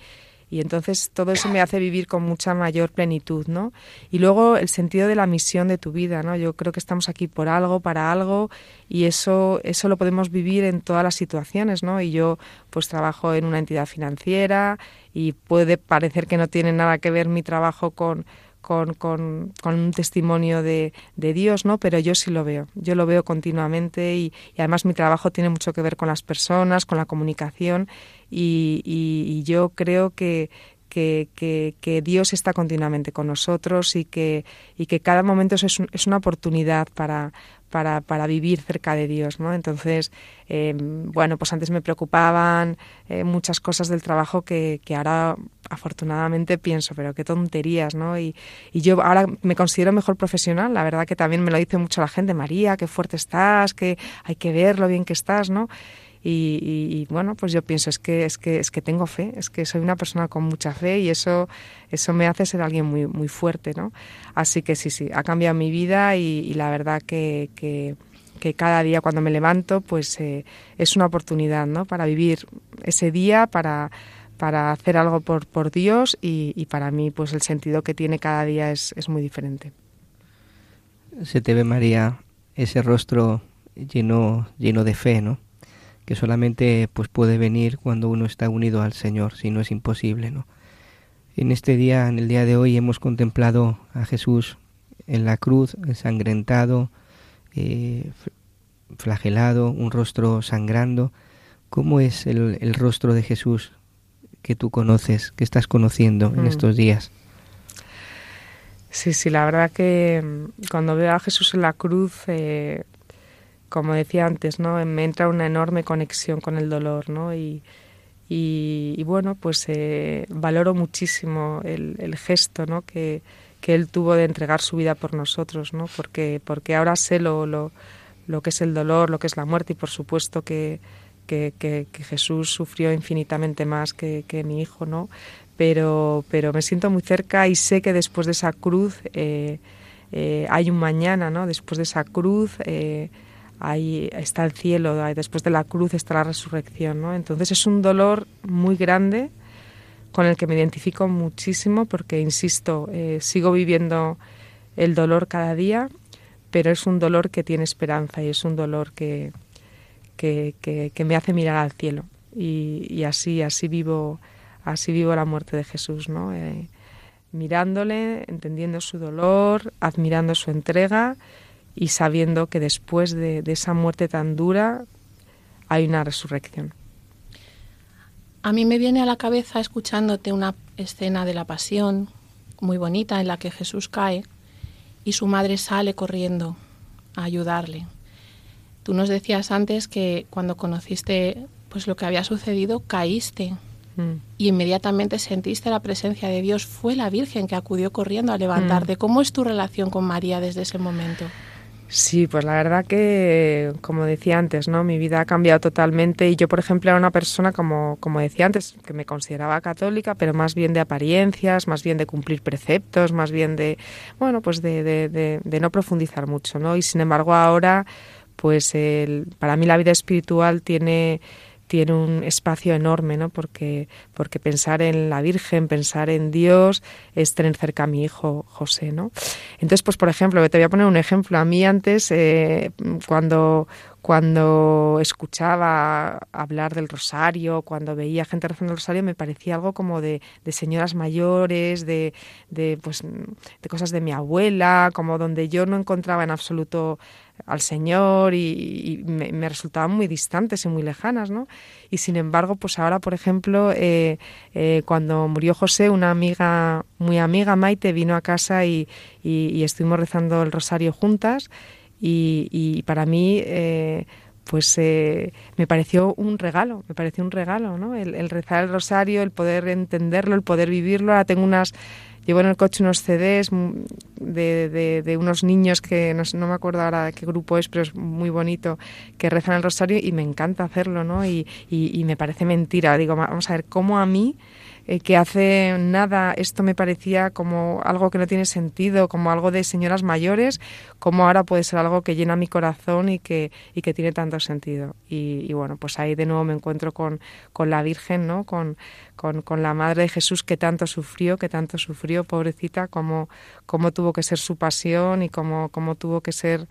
S5: y entonces todo eso me hace vivir con mucha mayor plenitud, ¿no? Y luego el sentido de la misión de tu vida, ¿no? Yo creo que estamos aquí por algo, para algo y eso eso lo podemos vivir en todas las situaciones, ¿no? Y yo pues trabajo en una entidad financiera y puede parecer que no tiene nada que ver mi trabajo con con, con, un testimonio de, de, Dios, ¿no? Pero yo sí lo veo, yo lo veo continuamente y, además mi trabajo tiene mucho que ver con las personas, con la comunicación y, y, yo creo que, que, que, Dios está continuamente con nosotros y que, y que cada momento es, es una oportunidad para, para, para vivir cerca de Dios, ¿no? Entonces, em, bueno, pues antes me preocupaban eh, muchas cosas del trabajo que, que, ahora afortunadamente pienso, pero qué tonterías, ¿no? Y, y yo ahora me considero mejor profesional, la verdad que también me lo dice mucho la gente, María, qué fuerte estás, que hay que ver lo bien que estás, ¿no? Y, bueno, pues yo pienso es que es que es que tengo fe, es que soy una persona con mucha fe y eso eso me hace ser alguien muy muy fuerte, ¿no? Así que sí, sí, ha cambiado mi vida y, la verdad que, que, cada día cuando me levanto, pues eh, es una oportunidad, ¿no? Para vivir ese día, para para hacer algo por, por Dios y, y, para mí pues el sentido que tiene cada día es, es muy diferente.
S4: Se te ve María ese rostro lleno lleno de fe, ¿no? Que solamente pues puede venir cuando uno está unido al Señor, si no es imposible, ¿no? En este día, en el día de hoy, hemos contemplado a Jesús en la cruz, ensangrentado, eh, flagelado, un rostro sangrando. ¿Cómo es el, rostro de Jesús que tú conoces, que estás conociendo en mm. estos días?
S5: Sí, sí, la verdad que mm, cuando veo a Jesús en la cruz, eh, como decía antes, ¿no? Me entra una enorme conexión con el dolor, ¿no? Y, y, bueno, pues eh, valoro muchísimo el, gesto, ¿no? Que, que, él tuvo de entregar su vida por nosotros, ¿no? Porque, porque ahora sé lo, lo, lo que es el dolor, lo que es la muerte y por supuesto que, que, que, Jesús sufrió infinitamente más que, que, mi hijo, ¿no? Pero, pero me siento muy cerca y sé que después de esa cruz eh, eh, hay un mañana, ¿no? Después de esa cruz ahí está el cielo, después de la cruz está la resurrección, ¿no? Entonces es un dolor muy grande con el que me identifico muchísimo porque, insisto, eh, sigo viviendo el dolor cada día, pero es un dolor que tiene esperanza y es un dolor que, que, que, me hace mirar al cielo. Y, así, así vivo, así vivo la muerte de Jesús, ¿no? Eh, mirándole, entendiendo su dolor, admirando su entrega y sabiendo que después de, esa muerte tan dura hay una resurrección.
S6: A mí me viene a la cabeza escuchándote una escena de la pasión muy bonita en la que Jesús cae y su madre sale corriendo a ayudarle. Tú nos decías antes que cuando conociste pues lo que había sucedido caíste mm. y inmediatamente sentiste la presencia de Dios. Fue la Virgen que acudió corriendo a levantarte. Mm. ¿Cómo es tu relación con María desde ese momento?
S5: Sí, pues la verdad que, como decía antes, ¿no? Mi vida ha cambiado totalmente y yo, por ejemplo, era una persona, como, como decía antes, que me consideraba católica, pero más bien de apariencias, más bien de cumplir preceptos, más bien de, bueno, pues de, de, de, no profundizar mucho, ¿no? Y sin embargo ahora, pues el, para mí la vida espiritual tiene tiene un espacio enorme, ¿no? Porque, porque pensar en la Virgen, pensar en Dios, es tener cerca a mi hijo José, ¿no? Entonces, pues por ejemplo, te voy a poner un ejemplo. A mí antes, eh, cuando, cuando escuchaba hablar del rosario, cuando veía gente rezando el rosario, me parecía algo como de, de señoras mayores, de, de, pues, de cosas de mi abuela, como donde yo no encontraba en absoluto al Señor y, me, resultaban muy distantes y muy lejanas, ¿no? Y sin embargo, pues ahora, por ejemplo, eh, eh, cuando murió José, una amiga, muy amiga, Maite, vino a casa y, estuvimos rezando el rosario juntas y, para mí... Eh, pues me pareció un regalo, me pareció un regalo, ¿no? El rezar el rosario, el poder entenderlo, el poder vivirlo. Ahora tengo unas Llevo en el coche unos CDs de, de, unos niños que no, me acuerdo ahora qué grupo es, pero es muy bonito, que rezan el rosario y me encanta hacerlo, ¿no? Y, y, y me parece mentira. Digo, vamos a ver, ¿cómo a mí eh, que hace nada esto me parecía como algo que no tiene sentido, como algo de señoras mayores, como ahora puede ser algo que llena mi corazón y que, y que tiene tanto sentido. Y, bueno, pues ahí de nuevo me encuentro con, con la Virgen, ¿no? Con, con, con, la Madre de Jesús que tanto sufrió, que tanto sufrió, pobrecita, como, como tuvo que ser su pasión y cómo, cómo tuvo que ser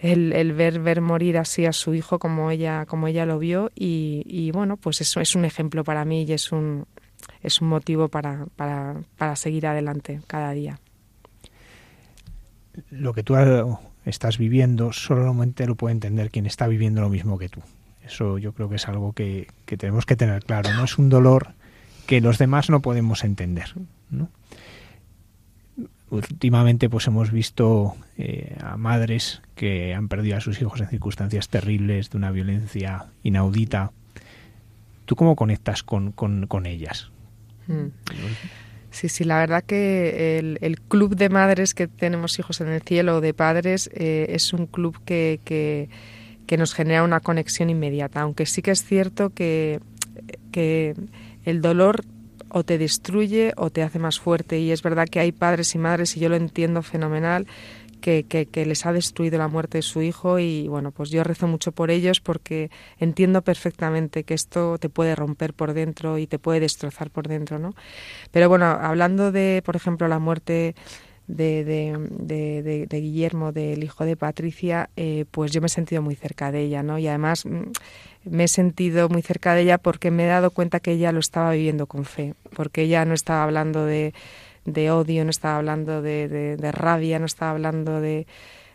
S5: el, el, ver, ver morir así a su hijo como ella, como ella lo vio y bueno, pues eso es un ejemplo para mí y es un, es un motivo para, para, para seguir adelante cada día.
S3: Lo que tú estás viviendo solamente lo puede entender quien está viviendo lo mismo que tú. Eso yo creo que es algo que, que tenemos que tener claro. No es un dolor que los demás no podemos entender. ¿no? Últimamente pues hemos visto eh, a madres que han perdido a sus hijos en circunstancias terribles, de una violencia inaudita. ¿Tú cómo conectas con, con, con ellas? Mm.
S5: Sí, sí, la verdad que el, club de madres que tenemos hijos en el cielo, de padres, eh, es un club que, que, nos genera una conexión inmediata, aunque sí que es cierto que, que el dolor o te destruye o te hace más fuerte y es verdad que hay padres y madres y yo lo entiendo fenomenal que, les ha destruido la muerte de su hijo y bueno, pues yo rezo mucho por ellos porque entiendo perfectamente que esto te puede romper por dentro y te puede destrozar por dentro, ¿no? Pero bueno, hablando de, por ejemplo, la muerte de, de, de, Guillermo, del hijo de Patricia, eh, pues yo me he sentido muy cerca de ella, ¿no? Y además mm, me he sentido muy cerca de ella porque me he dado cuenta que ella lo estaba viviendo con fe, porque ella no estaba hablando de de odio, no estaba hablando de, de, rabia, no estaba hablando de,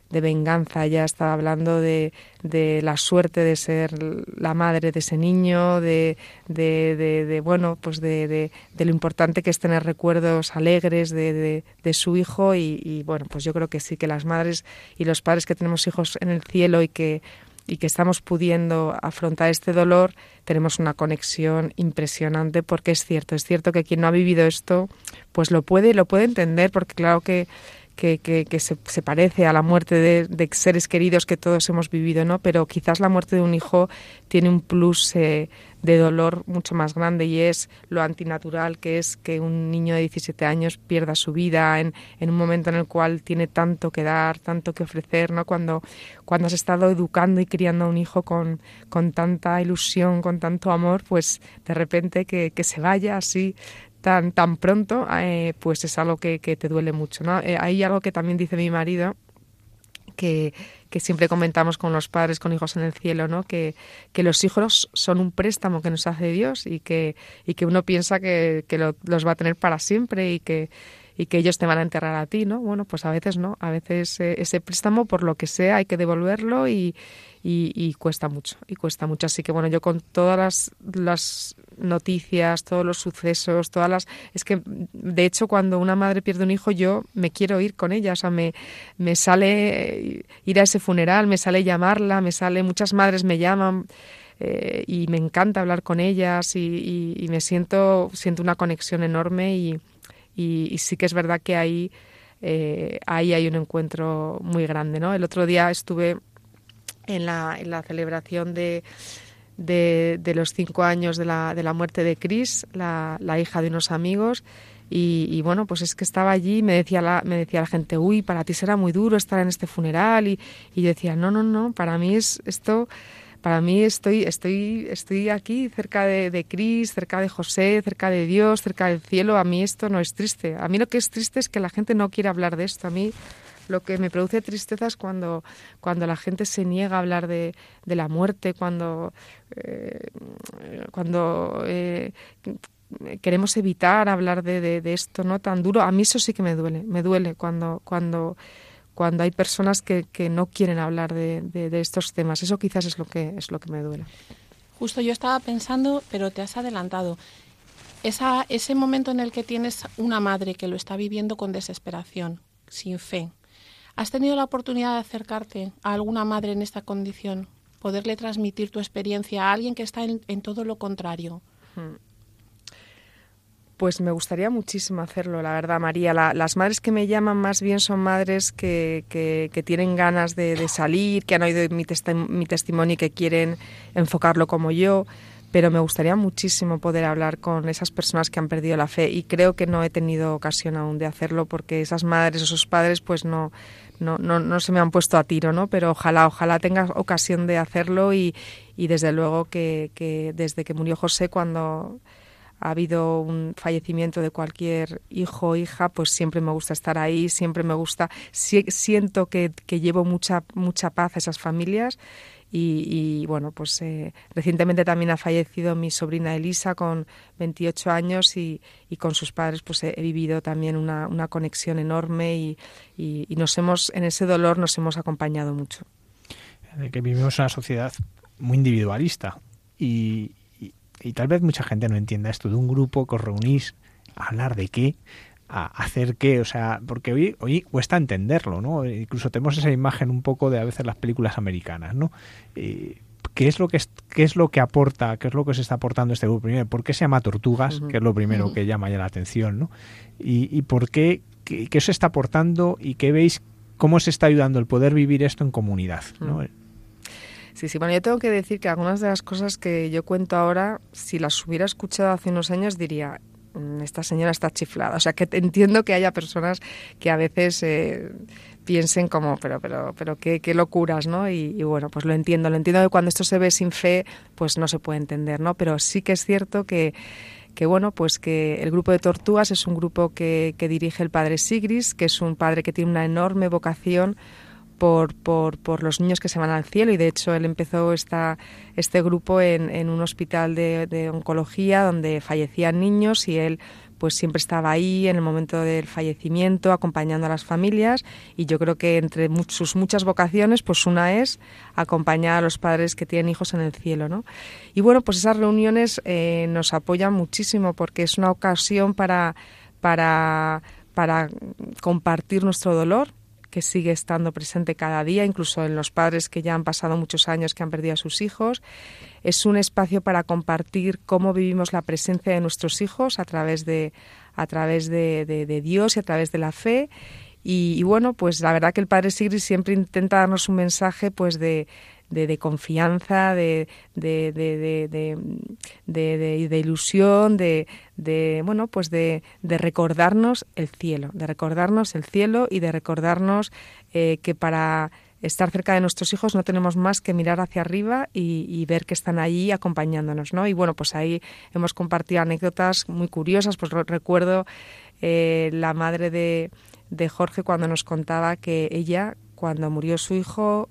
S5: de venganza, ya estaba hablando de, de, la suerte de ser la madre de ese niño, de, de bueno, pues de, lo importante que es tener recuerdos alegres de, su hijo y, y, bueno, pues yo creo que sí que las madres y los padres que tenemos hijos en el cielo y que y que estamos pudiendo afrontar este dolor, tenemos una conexión impresionante porque es cierto, es cierto que quien no ha vivido esto, pues lo puede, lo puede entender, porque claro que que, se, parece a la muerte de, de, seres queridos que todos hemos vivido, ¿no? Pero quizás la muerte de un hijo tiene un plus eh, de dolor mucho más grande y es lo antinatural que es que un niño de 17 años pierda su vida en, en un momento en el cual tiene tanto que dar, tanto que ofrecer, ¿no? Cuando, cuando has estado educando y criando a un hijo con, con tanta ilusión, con tanto amor, pues de repente que, que se vaya así tan, tan pronto, eh, pues es algo que, que, te duele mucho. ¿no? Eh, hay algo que también dice mi marido, que, que, siempre comentamos con los padres, con hijos en el cielo, ¿no? que, que los hijos son un préstamo que nos hace Dios y que, y que uno piensa que, que los va a tener para siempre y que, y que ellos te van a enterrar a ti, ¿no? Bueno, pues a veces no, a veces eh, ese préstamo, por lo que sea, hay que devolverlo y, y, cuesta mucho, y cuesta mucho. Así que bueno, yo con todas las, las noticias, todos los sucesos, todas las... Es que, de hecho, cuando una madre pierde un hijo, yo me quiero ir con ella, o sea, me, me sale ir a ese funeral, me sale llamarla, me sale... Muchas madres me llaman... Eh, y me encanta hablar con ellas y, y, me siento siento una conexión enorme y, y, sí que es verdad que ahí eh, ahí hay un encuentro muy grande. ¿no? El otro día estuve en la, en la celebración de, de, los cinco años de la, de la muerte de Chris, la, la hija de unos amigos. Y, bueno, pues es que estaba allí y me decía la, me decía la gente, uy, para ti será muy duro estar en este funeral. Y, y yo decía, no, no, no, para mí es esto para mí estoy, estoy, estoy aquí cerca de, de Cris, cerca de José, cerca de Dios, cerca del cielo. A mí esto no es triste. A mí lo que es triste es que la gente no quiere hablar de esto. A mí lo que me produce tristeza es cuando, cuando la gente se niega a hablar de, de la muerte, cuando, eh, cuando eh, queremos evitar hablar de, de, de, esto no tan duro. A mí eso sí que me duele. Me duele cuando, cuando cuando hay personas que, que no quieren hablar de, de, estos temas. Eso quizás es lo que es lo que me duele.
S6: Justo yo estaba pensando, pero te has adelantado. Esa, ese momento en el que tienes una madre que lo está viviendo con desesperación, sin fe. ¿Has tenido la oportunidad de acercarte a alguna madre en esta condición? Poderle transmitir tu experiencia a alguien que está en, en todo lo contrario. Hmm.
S5: Pues me gustaría muchísimo hacerlo, la verdad, María. las madres que me llaman más bien son madres que, que, tienen ganas de, salir, que han oído mi, mi testimonio y que quieren enfocarlo como yo pero me gustaría muchísimo poder hablar con esas personas que han perdido la fe y creo que no he tenido ocasión aún de hacerlo porque esas madres esos padres pues no, no, no, se me han puesto a tiro, ¿no? Pero ojalá, ojalá tenga ocasión de hacerlo y, desde luego que desde que murió José cuando ha habido un fallecimiento de cualquier hijo o hija, pues siempre me gusta estar ahí, siempre me gusta, siento que, llevo mucha, mucha paz a esas familias y, bueno, pues eh, recientemente también ha fallecido mi sobrina Elisa con 28 años y, con sus padres pues he, vivido también una, una conexión enorme y, y, nos hemos, en ese dolor nos hemos acompañado mucho.
S3: De que vivimos una sociedad muy individualista y, y tal vez mucha gente no entienda esto, de un grupo que os reunís a hablar de qué, a hacer qué, o sea, porque hoy, hoy cuesta entenderlo, ¿no? Incluso tenemos esa imagen un poco de a veces las películas americanas, ¿no? ¿Qué es lo que qué es lo que aporta, qué es lo que se está aportando este grupo? Primero, ¿por qué se llama Tortugas? Que es lo primero que llama ya la atención, ¿no? Y, y por qué, qué, qué, se está aportando y qué veis, cómo se está ayudando el poder vivir esto en comunidad, ¿no?
S5: Sí, sí, bueno, yo tengo que decir que algunas de las cosas que yo cuento ahora, si las hubiera escuchado hace unos años, diría, mm, esta señora está chiflada. O sea, que entiendo que haya personas que a veces eh, piensen como, pero, pero, pero qué, locuras, ¿no? Y, bueno, pues lo entiendo. Lo entiendo que cuando esto se ve sin fe, pues no se puede entender, ¿no? Pero sí que es cierto que que bueno, pues que el grupo de tortugas es un grupo que, que dirige el padre Sigris, que es un padre que tiene una enorme vocación por, por, por, los niños que se van al cielo y de hecho él empezó esta, este grupo en, un hospital de, de, oncología donde fallecían niños y él pues siempre estaba ahí en el momento del fallecimiento acompañando a las familias y yo creo que entre sus muchas vocaciones pues una es acompañar a los padres que tienen hijos en el cielo ¿no? y bueno pues esas reuniones eh, nos apoyan muchísimo porque es una ocasión para para para compartir nuestro dolor que sigue estando presente cada día, incluso en los padres que ya han pasado muchos años que han perdido a sus hijos. Es un espacio para compartir cómo vivimos la presencia de nuestros hijos a través de, a través de, de Dios y a través de la fe y, bueno, pues la verdad que el Padre Sigrid siempre intenta darnos un mensaje pues de, de, confianza, de, de, de, ilusión, de, de, bueno, pues de, recordarnos el cielo, de recordarnos el cielo y de recordarnos eh, que para estar cerca de nuestros hijos no tenemos más que mirar hacia arriba y, ver que están allí acompañándonos, ¿no? Y bueno, pues ahí hemos compartido anécdotas muy curiosas, pues recuerdo eh, la madre de de Jorge cuando nos contaba que ella, cuando murió su hijo,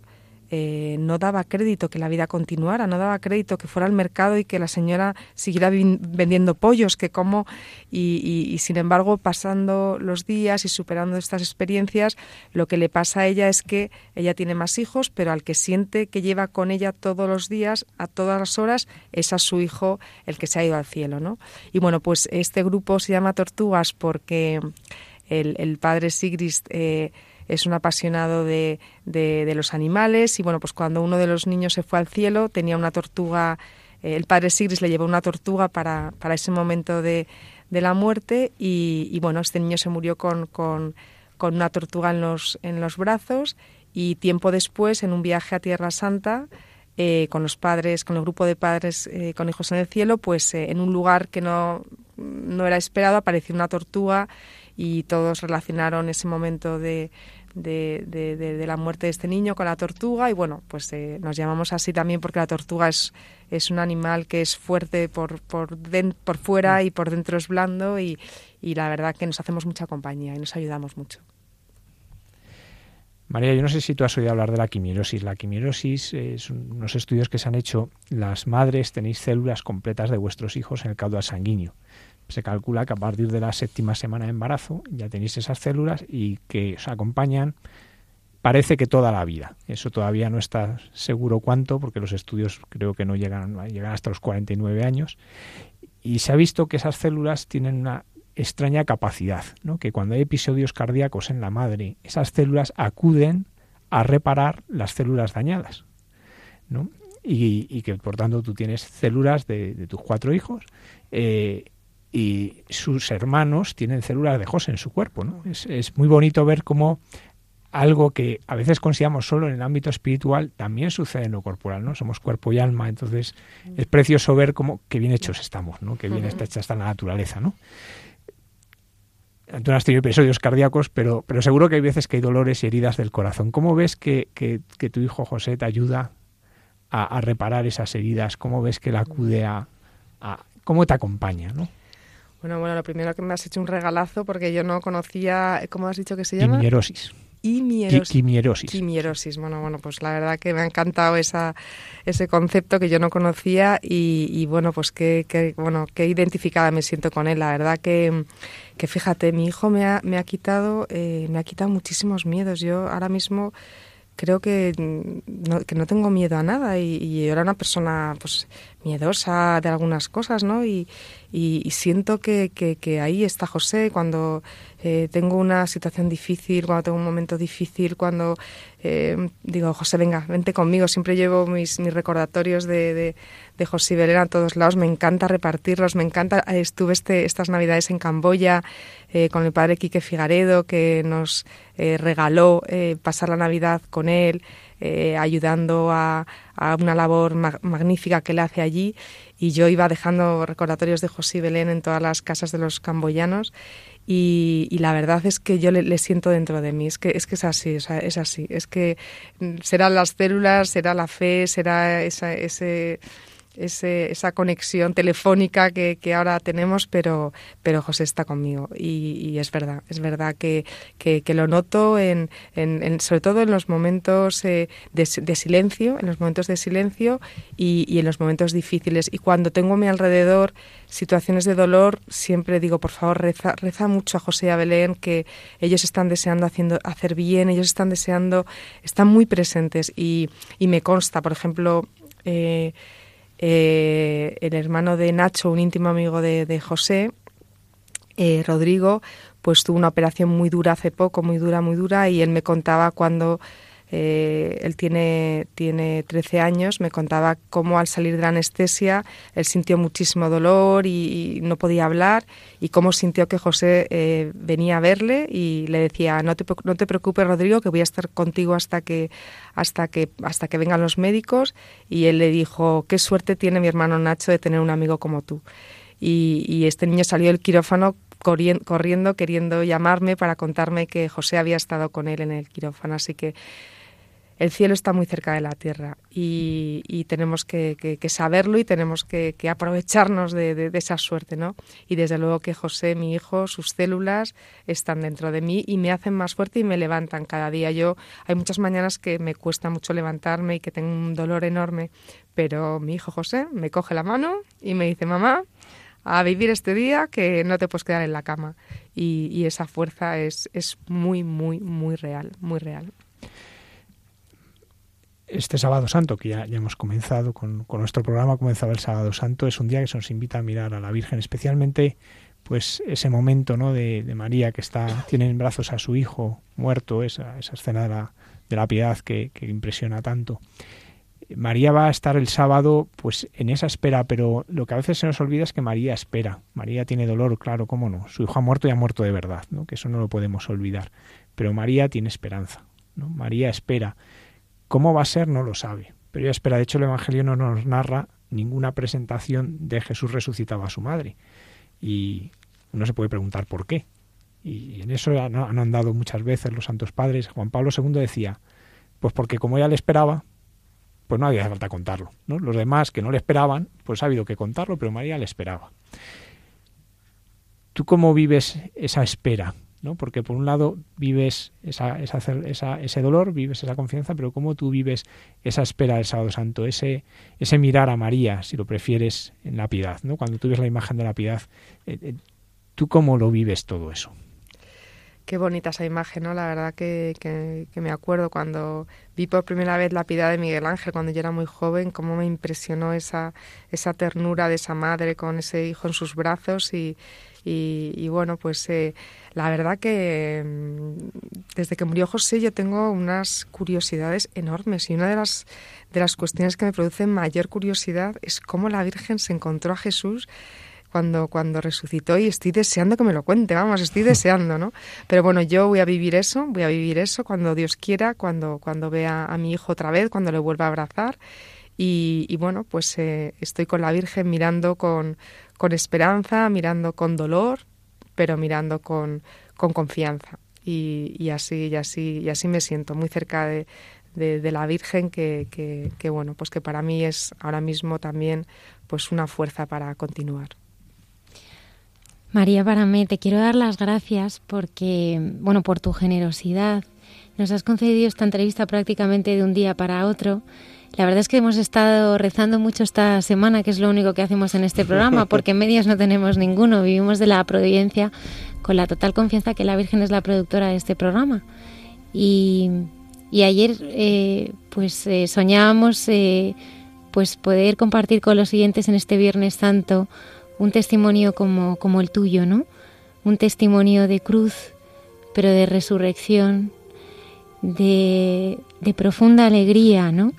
S5: eh, no daba crédito que la vida continuara, no daba crédito que fuera al mercado y que la señora siguiera vendiendo pollos, que como, y, sin embargo, pasando los días y superando estas experiencias, lo que le pasa a ella es que ella tiene más hijos, pero al que siente que lleva con ella todos los días, a todas las horas, es a su hijo el que se ha ido al cielo, ¿no? Y bueno, pues este grupo se llama Tortugas porque el, padre Sigrist eh, es un apasionado de, de, los animales y bueno, pues cuando uno de los niños se fue al cielo tenía una tortuga, eh, el padre Sigrist le llevó una tortuga para, para ese momento de, de la muerte y, bueno, este niño se murió con, con, con una tortuga en los, en los brazos y tiempo después, en un viaje a Tierra Santa, eh, con los padres, con el grupo de padres eh, con hijos en el cielo, pues en un lugar que no, no era esperado apareció una tortuga y todos relacionaron ese momento de, de, de, la muerte de este niño con la tortuga y bueno, pues nos llamamos así también porque la tortuga es, es un animal que es fuerte por, por, por fuera y por dentro es blando y, y la verdad que nos hacemos mucha compañía y nos ayudamos mucho.
S3: María, yo no sé si tú has oído hablar de la quimierosis. La quimierosis es unos estudios que se han hecho. Las madres tenéis células completas de vuestros hijos en el caudal sanguíneo. Se calcula que a partir de la séptima semana de embarazo ya tenéis esas células y que os acompañan parece que toda la vida. Eso todavía no está seguro cuánto, porque los estudios creo que no llegan, llegan hasta los 49 años. Y se ha visto que esas células tienen una extraña capacidad, ¿no? que cuando hay episodios cardíacos en la madre, esas células acuden a reparar las células dañadas. ¿no? Y, que por tanto tú tienes células de, tus cuatro hijos eh, y sus hermanos tienen células de José en su cuerpo. ¿no? Es, es, muy bonito ver cómo algo que a veces consideramos solo en el ámbito espiritual también sucede en lo corporal, ¿no? Somos cuerpo y alma, entonces es precioso ver cómo que bien hechos estamos, ¿no? Que bien está hecha esta naturaleza, ¿no? tú no has tenido episodios cardíacos, pero, pero seguro que hay veces que hay dolores y heridas del corazón. ¿Cómo ves que, que, tu hijo José te ayuda a, reparar esas heridas? ¿Cómo ves que él acude a, cómo te acompaña? ¿no?
S5: Bueno, bueno, lo primero que me has hecho un regalazo porque yo no conocía, ¿cómo has dicho que se llama?
S3: Quimierosis.
S5: Quimierosis. Quimierosis. Bueno, bueno, pues la verdad que me ha encantado esa, ese concepto que yo no conocía y, bueno, pues qué, bueno, qué identificada me siento con él. La verdad que, que fíjate, mi hijo me ha, me ha quitado, eh, me ha quitado muchísimos miedos. Yo ahora mismo creo que no, que no tengo miedo a nada y, y, era una persona pues miedosa de algunas cosas, ¿no? Y, y, siento que, que, ahí está José cuando eh, tengo una situación difícil, cuando tengo un momento difícil, cuando eh, digo, José, venga, vente conmigo. Siempre llevo mis, mis recordatorios de, de, de José Belén a todos lados. Me encanta repartirlos, me encanta. Estuve este, estas navidades en Camboya eh, con el padre Quique Figaredo, que nos regaló pasar la Navidad con él. Eh, ayudando a, una labor magnífica que él hace allí y yo iba dejando recordatorios de José Belén en todas las casas de los camboyanos y, la verdad es que yo le, siento dentro de mí, es que es, que es así, es así, es que mm, serán las células, será la fe, será ese ese, esa conexión telefónica que, ahora tenemos, pero, pero José está conmigo y, es verdad, es verdad que, lo noto en, sobre todo en los momentos eh, de, silencio, en los momentos de silencio y, y, en los momentos difíciles. Y cuando tengo a mi alrededor situaciones de dolor, siempre digo, por favor, reza, reza mucho a José y a Belén, que ellos están deseando haciendo, hacer bien, ellos están deseando, están muy presentes y, y me consta, por ejemplo, eh, eh, el hermano de Nacho, un íntimo amigo de, José, eh, Rodrigo, pues tuvo una operación muy dura hace poco, muy dura, muy dura, y él me contaba cuando eh, él tiene, tiene 13 años, me contaba cómo al salir de la anestesia él sintió muchísimo dolor y, no podía hablar y cómo sintió que José eh, venía a verle y le decía no te, no te preocupes Rodrigo que voy a estar contigo hasta que hasta que hasta que vengan los médicos y él le dijo qué suerte tiene mi hermano Nacho de tener un amigo como tú y, y este niño salió del quirófano corriendo, queriendo llamarme para contarme que José había estado con él en el quirófano. Así que el cielo está muy cerca de la tierra y, tenemos que, saberlo y tenemos que, aprovecharnos de, esa suerte, ¿no? Y desde luego que José, mi hijo, sus células están dentro de mí y me hacen más fuerte y me levantan cada día. Yo hay muchas mañanas que me cuesta mucho levantarme y que tengo un dolor enorme, pero mi hijo José me coge la mano y me dice, mamá, a vivir este día que no te puedes quedar en la cama. Y, esa fuerza es, es muy, muy, muy real, muy real
S3: este sábado santo, que ya, ya hemos comenzado con, nuestro programa, comenzaba el sábado santo, es un día que se nos invita a mirar a la Virgen, especialmente pues ese momento ¿no? de, María que está, tiene en brazos a su hijo muerto, esa, esa escena de la, de la piedad que, impresiona tanto. María va a estar el sábado pues en esa espera, pero lo que a veces se nos olvida es que María espera. María tiene dolor, claro, cómo no. Su hijo ha muerto y ha muerto de verdad, ¿no? que eso no lo podemos olvidar. Pero María tiene esperanza. ¿no? María espera. ¿Cómo va a ser? No lo sabe. Pero ella espera. De hecho, el Evangelio no nos narra ninguna presentación de Jesús resucitado a su madre. Y uno se puede preguntar por qué. Y en eso han, andado muchas veces los santos padres. Juan Pablo II decía, pues porque como ella le esperaba, pues no había falta contarlo. Los demás que no le esperaban, pues ha habido que contarlo, pero María le esperaba. ¿Tú cómo vives esa espera? ¿No? Porque por un lado vives esa, esa, ese dolor, vives esa confianza, pero cómo tú vives esa espera del sábado santo, ese, ese mirar a María, si lo prefieres, en la piedad, ¿no? Cuando tú ves la imagen de la piedad, eh, eh, ¿tú cómo lo vives todo eso?
S5: Qué bonita esa imagen, ¿no? La verdad que, que, me acuerdo cuando vi por primera vez la piedad de Miguel Ángel, cuando yo era muy joven, cómo me impresionó esa, esa ternura de esa madre con ese hijo en sus brazos y, y, bueno, pues eh, la verdad que mm, desde que murió José yo tengo unas curiosidades enormes y una de las, de las cuestiones que me producen mayor curiosidad es cómo la Virgen se encontró a Jesús cuando, cuando resucitó y estoy deseando que me lo cuente, vamos, estoy deseando, ¿no? Pero bueno, yo voy a vivir eso, voy a vivir eso cuando Dios quiera, cuando, cuando vea a mi hijo otra vez, cuando le vuelva a abrazar. Y, bueno, pues eh, estoy con la Virgen mirando con, con esperanza, mirando con dolor, pero mirando con, con confianza. Y, y, así, y así, y así me siento muy cerca de, de, la Virgen que, que, bueno, pues que para mí es ahora mismo también pues una fuerza para continuar.
S2: María mí te quiero dar las gracias porque, bueno, por tu generosidad. Nos has concedido esta entrevista prácticamente de un día para otro. La verdad es que hemos estado rezando mucho esta semana, que es lo único que hacemos en este programa, porque medios no tenemos ninguno. Vivimos de la providencia con la total confianza que la Virgen es la productora de este programa. Y, ayer, eh, pues eh, soñábamos eh, pues poder compartir con los siguientes en este Viernes Santo un testimonio como, como el tuyo, ¿no? Un testimonio de cruz, pero de resurrección, de, de profunda alegría, ¿no?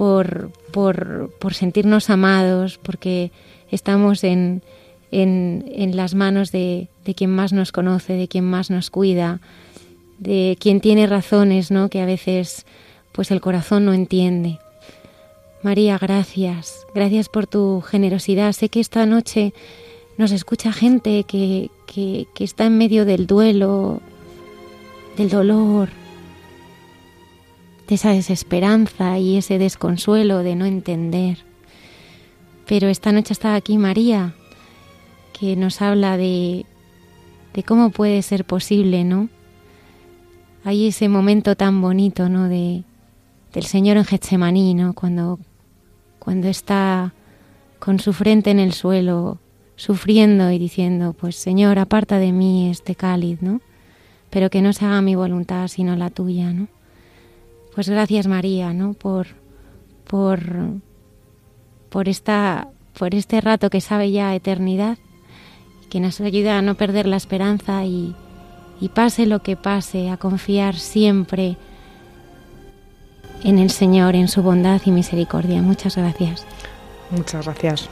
S2: Por, por, por, sentirnos amados, porque estamos en, en, en las manos de, de, quien más nos conoce, de quien más nos cuida, de quien tiene razones, ¿no? Que a veces pues el corazón no entiende. María, gracias. Gracias por tu generosidad. Sé que esta noche nos escucha gente que, que, está en medio del duelo, del dolor, esa desesperanza y ese desconsuelo de no entender. Pero esta noche está aquí María, que nos habla de, de cómo puede ser posible, ¿no? Hay ese momento tan bonito, ¿no? De, del Señor en Getsemaní, ¿no? Cuando cuando está con su frente en el suelo, sufriendo y diciendo, pues Señor, aparta de mí este cáliz, ¿no? Pero que no se haga mi voluntad sino la tuya, ¿no? Pues gracias María, ¿no? Por, por, por, esta, por este rato que sabe ya eternidad, que nos ayuda a no perder la esperanza y, y pase lo que pase, a confiar siempre en el Señor, en su bondad y misericordia. Muchas gracias.
S5: Muchas gracias.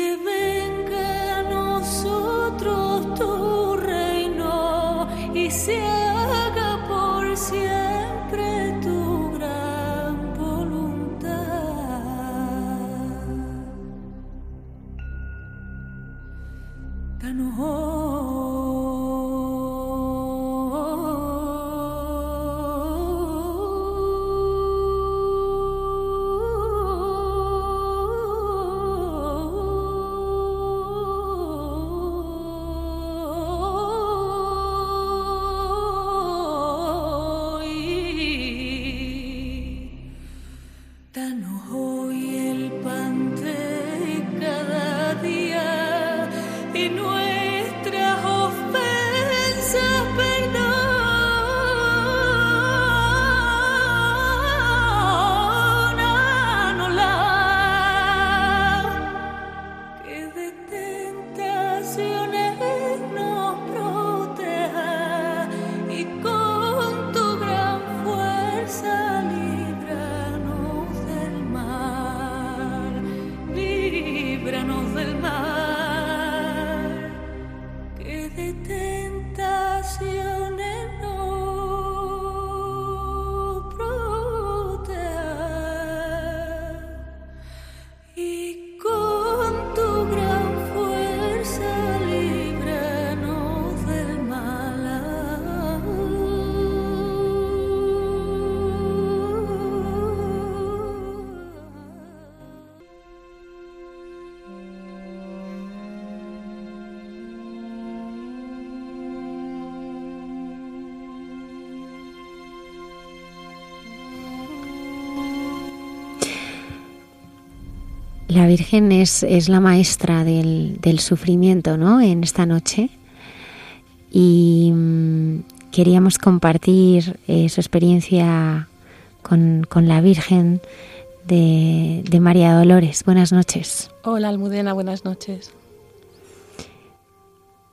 S7: que me Virgen es, la maestra del, sufrimiento, ¿no? En esta noche. Y mm, queríamos compartir eh, su experiencia con, la Virgen de, de, María Dolores. Buenas noches.
S6: Hola Almudena, buenas noches.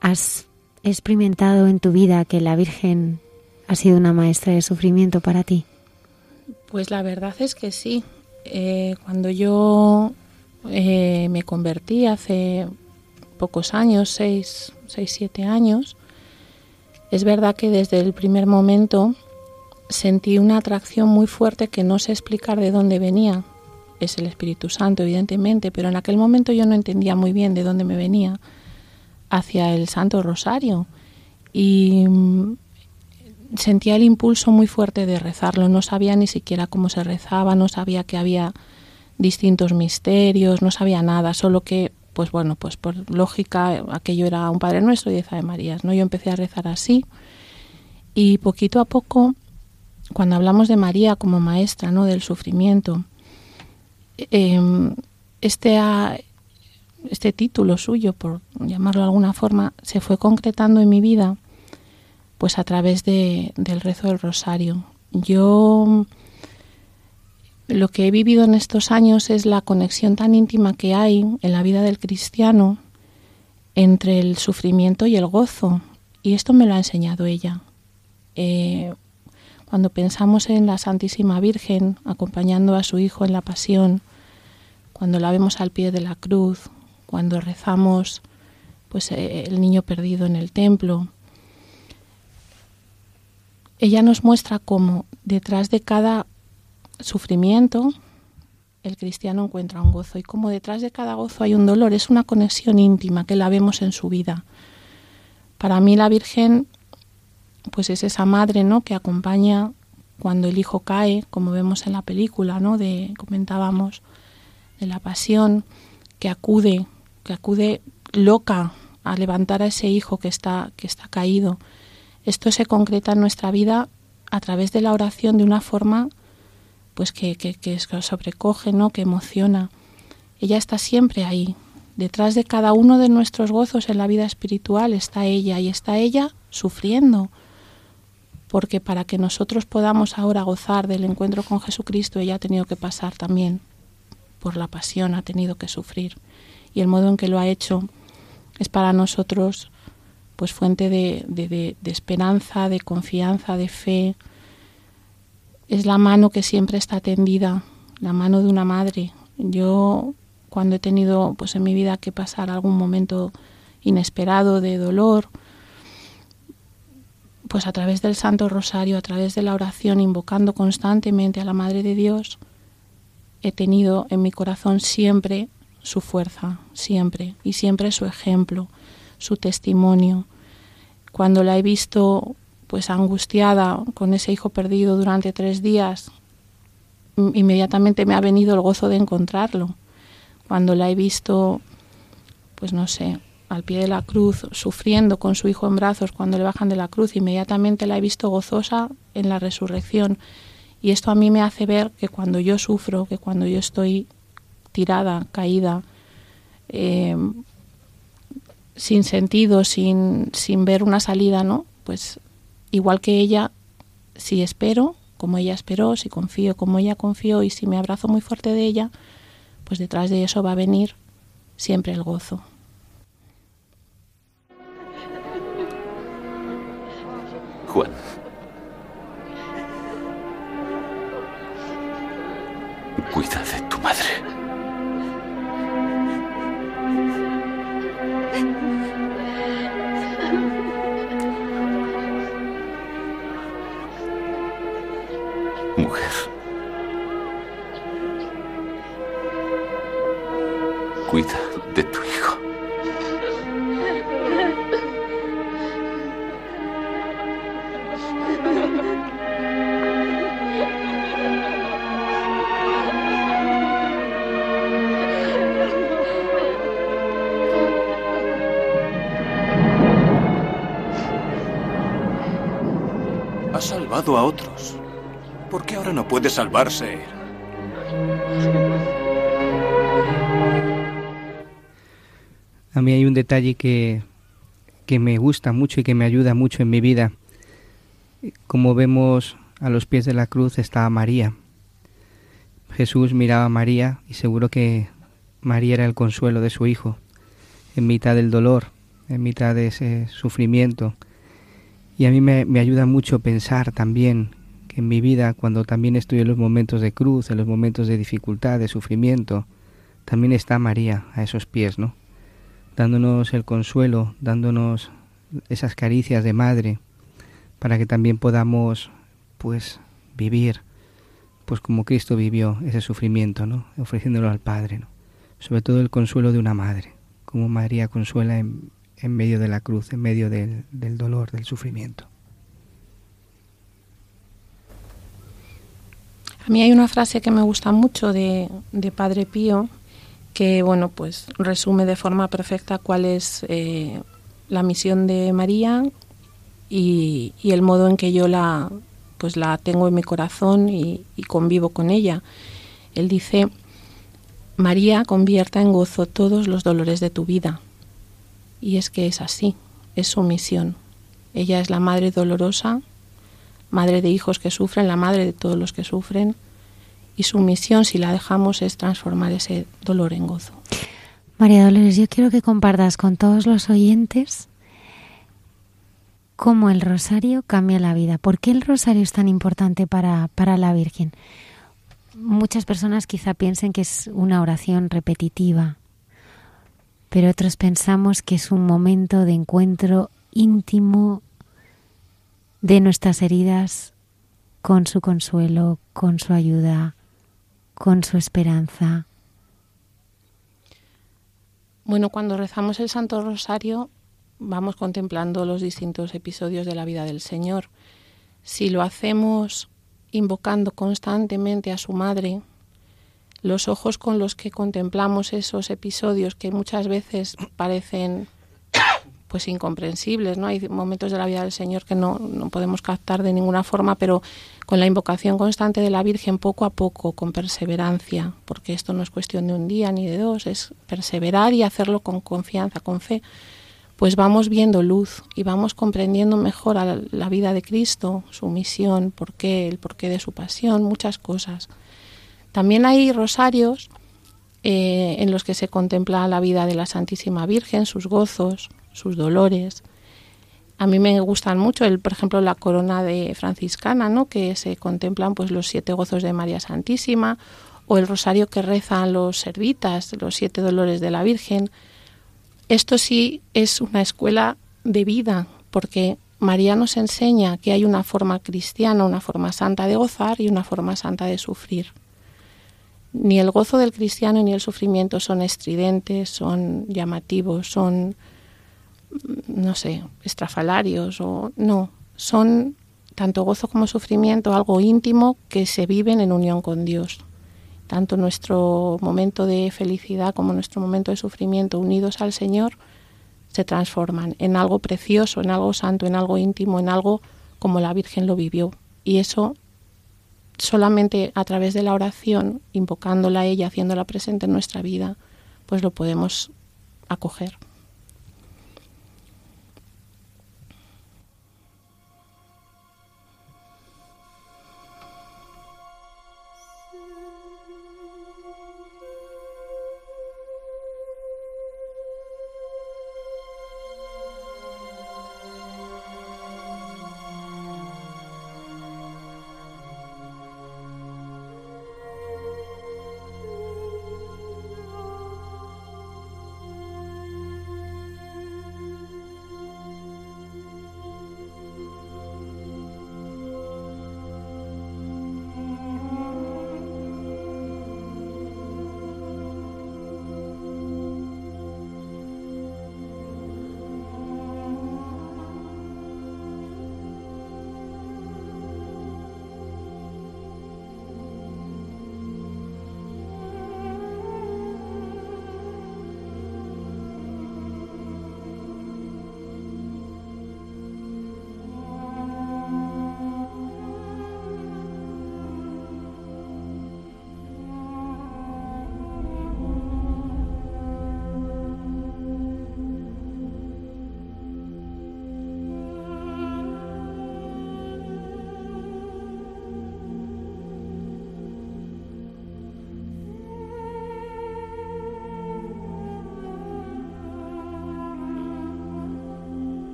S7: ¿Has experimentado en tu vida que la Virgen ha sido una maestra de sufrimiento para ti?
S6: Pues la verdad es que sí. Eh, cuando yo eh, me convertí hace pocos años, seis, seis, siete años. Es verdad que desde el primer momento sentí una atracción muy fuerte que no sé explicar de dónde venía. Es el Espíritu Santo, evidentemente, pero en aquel momento yo no entendía muy bien de dónde me venía hacia el Santo Rosario. Y mm, sentía el impulso muy fuerte de rezarlo. No sabía ni siquiera cómo se rezaba, no sabía que había distintos misterios, no sabía nada, solo que, pues bueno, pues por lógica aquello era un Padre Nuestro y diez Ave ¿no? Yo empecé a rezar así y poquito a poco, cuando hablamos de María como maestra, ¿no? Del sufrimiento, em, este, este título suyo, por llamarlo de alguna forma, se fue concretando en mi vida, pues a través de, del rezo del rosario. Yo lo que he vivido en estos años es la conexión tan íntima que hay en la vida del cristiano entre el sufrimiento y el gozo. Y esto me lo ha enseñado ella. Eh, cuando pensamos en la Santísima Virgen acompañando a su Hijo en la pasión, cuando la vemos al pie de la cruz, cuando rezamos pues eh, el niño perdido en el templo, ella nos muestra cómo detrás de cada sufrimiento, el cristiano encuentra un gozo y como detrás de cada gozo hay un dolor, es una conexión íntima que la vemos en su vida. Para mí la Virgen pues es esa madre, ¿no? que acompaña cuando el hijo cae, como vemos en la película, ¿no? de comentábamos de la pasión, que acude, que acude loca a levantar a ese hijo que está que está caído. Esto se concreta en nuestra vida a través de la oración de una forma pues que, que, sobrecoge, ¿no? que emociona. Ella está siempre ahí. Detrás de cada uno de nuestros gozos en la vida espiritual está ella y está ella sufriendo. Porque para que nosotros podamos ahora gozar del encuentro con Jesucristo, ella ha tenido que pasar también por la pasión, ha tenido que sufrir. Y el modo en que lo ha hecho es para nosotros pues fuente de, de esperanza, de confianza, de fe, es la mano que siempre está tendida, la mano de una madre. Yo cuando he tenido pues en mi vida que pasar algún momento inesperado de dolor, pues a través del Santo Rosario, a través de la oración, invocando constantemente a la Madre de Dios, he tenido en mi corazón siempre su fuerza, siempre, y siempre su ejemplo, su testimonio. Cuando la he visto pues angustiada con ese hijo perdido durante tres días, inmediatamente me ha venido el gozo de encontrarlo. Cuando la he visto, pues no sé, al pie de la cruz, sufriendo con su hijo en brazos cuando le bajan de la cruz, inmediatamente la he visto gozosa en la resurrección. Y esto a mí me hace ver que cuando yo sufro, que cuando yo estoy tirada, caída, eh, sin sentido, sin, sin ver una salida, ¿no? Pues igual que ella, si espero, como ella esperó, si confío como ella confió y si me abrazo muy fuerte de ella, pues detrás de eso va a venir siempre el gozo.
S8: Juan. Cuida de tu madre. Cuida de tu hijo.
S9: Ha salvado a otros. ¿Por qué ahora no puede salvarse
S4: A mí hay un detalle que, que me gusta mucho y que me ayuda mucho en mi vida. Como vemos a los pies de la cruz está María. Jesús miraba a María y seguro que María era el consuelo de su hijo, en mitad del dolor, en mitad de ese sufrimiento. Y a mí me, me ayuda mucho pensar también que en mi vida, cuando también estoy en los momentos de cruz, en los momentos de dificultad, de sufrimiento, también está María a esos pies, ¿no? Dándonos el consuelo, dándonos esas caricias de madre, para que también podamos, pues, vivir, pues como Cristo vivió ese sufrimiento, ¿no? Ofreciéndolo al Padre, ¿no? Sobre todo el consuelo de una madre, como María consuela en, en medio de la cruz, en medio del, del dolor, del sufrimiento.
S6: A mí hay una frase que me gusta mucho de, de Padre Pío que, bueno, pues resume de forma perfecta cuál es eh, la misión de María y, y, el modo en que yo la, pues la tengo en mi corazón y, y convivo con ella. Él dice, María convierta en gozo todos los dolores de tu vida. Y es que es así, es su misión. Ella es la madre dolorosa, madre de hijos que sufren, la madre de todos los que sufren, y su misión, si la dejamos, es transformar ese dolor en gozo.
S2: María Dolores, yo quiero que compartas con todos los oyentes cómo el rosario cambia la vida. ¿Por qué el rosario es tan importante para, para la Virgen? Muchas personas quizá piensen que es una oración repetitiva, pero otros pensamos que es un momento de encuentro íntimo de nuestras heridas con su consuelo, con su ayuda, con su esperanza.
S6: Bueno, cuando rezamos el Santo Rosario vamos contemplando los distintos episodios de la vida del Señor. Si lo hacemos invocando constantemente a su Madre, los ojos con los que contemplamos esos episodios que muchas veces parecen pues incomprensibles, ¿no? Hay momentos de la vida del Señor que no, no podemos captar de ninguna forma, pero con la invocación constante de la Virgen, poco a poco, con perseverancia, porque esto no es cuestión de un día ni de dos, es perseverar y hacerlo con confianza, con fe, pues vamos viendo luz y vamos comprendiendo mejor a la vida de Cristo, su misión, por qué, el porqué de su pasión, muchas cosas. También hay rosarios eh, en los que se contempla la vida de la Santísima Virgen, sus gozos, sus dolores. A mí me gustan mucho, el, por ejemplo, la corona de franciscana, ¿no? que se contemplan pues los siete gozos de María Santísima, o el rosario que rezan los servitas, los siete dolores de la Virgen. Esto sí es una escuela de vida, porque María nos enseña que hay una forma cristiana, una forma santa de gozar y una forma santa de sufrir. Ni el gozo del cristiano ni el sufrimiento son estridentes, son llamativos, son, no sé, estrafalarios o no, son tanto gozo como sufrimiento algo íntimo que se viven en unión con Dios. Tanto nuestro momento de felicidad como nuestro momento de sufrimiento unidos al Señor se transforman en algo precioso, en algo santo, en algo íntimo, en algo como la Virgen lo vivió. Y eso solamente a través de la oración, invocándola a ella, haciéndola presente en nuestra vida, pues lo podemos acoger.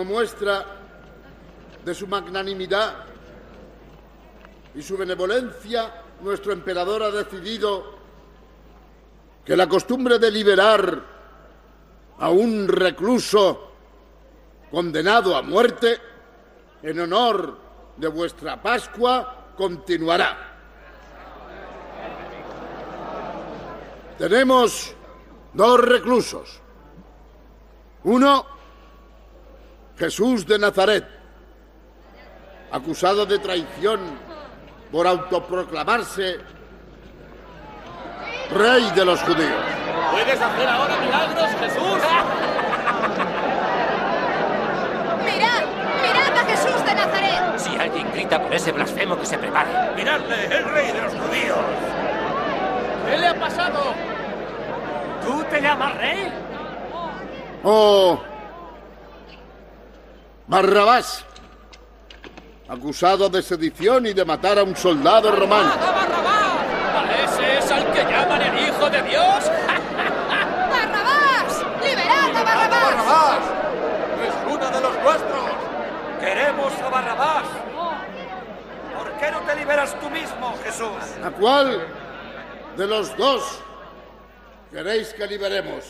S10: Como muestra de su magnanimidad y su benevolencia, nuestro emperador ha decidido que la costumbre de liberar a un recluso condenado a muerte en honor de vuestra Pascua continuará. Tenemos dos reclusos. Uno Jesús de Nazaret, acusado de traición por autoproclamarse rey de los judíos.
S11: ¿Puedes hacer ahora milagros, Jesús?
S12: ¡Mirad! ¡Mirad a Jesús de Nazaret!
S11: Si alguien grita por ese blasfemo que se prepare. ¡Miradle, el rey de los judíos! ¿Qué le ha pasado? ¿Tú te llamas rey?
S10: Oh, Barrabás, acusado de sedición y de matar a un soldado romano.
S11: ¡A Barrabás! ese es al que llaman el Hijo de Dios?
S12: ¡Barrabás! ¡Liberad a Barrabás!
S11: ¡Barrabás! ¡Es uno de los nuestros! ¡Queremos a Barrabás! ¿Por qué no te liberas tú mismo, Jesús?
S10: ¿A cuál de los dos queréis que liberemos?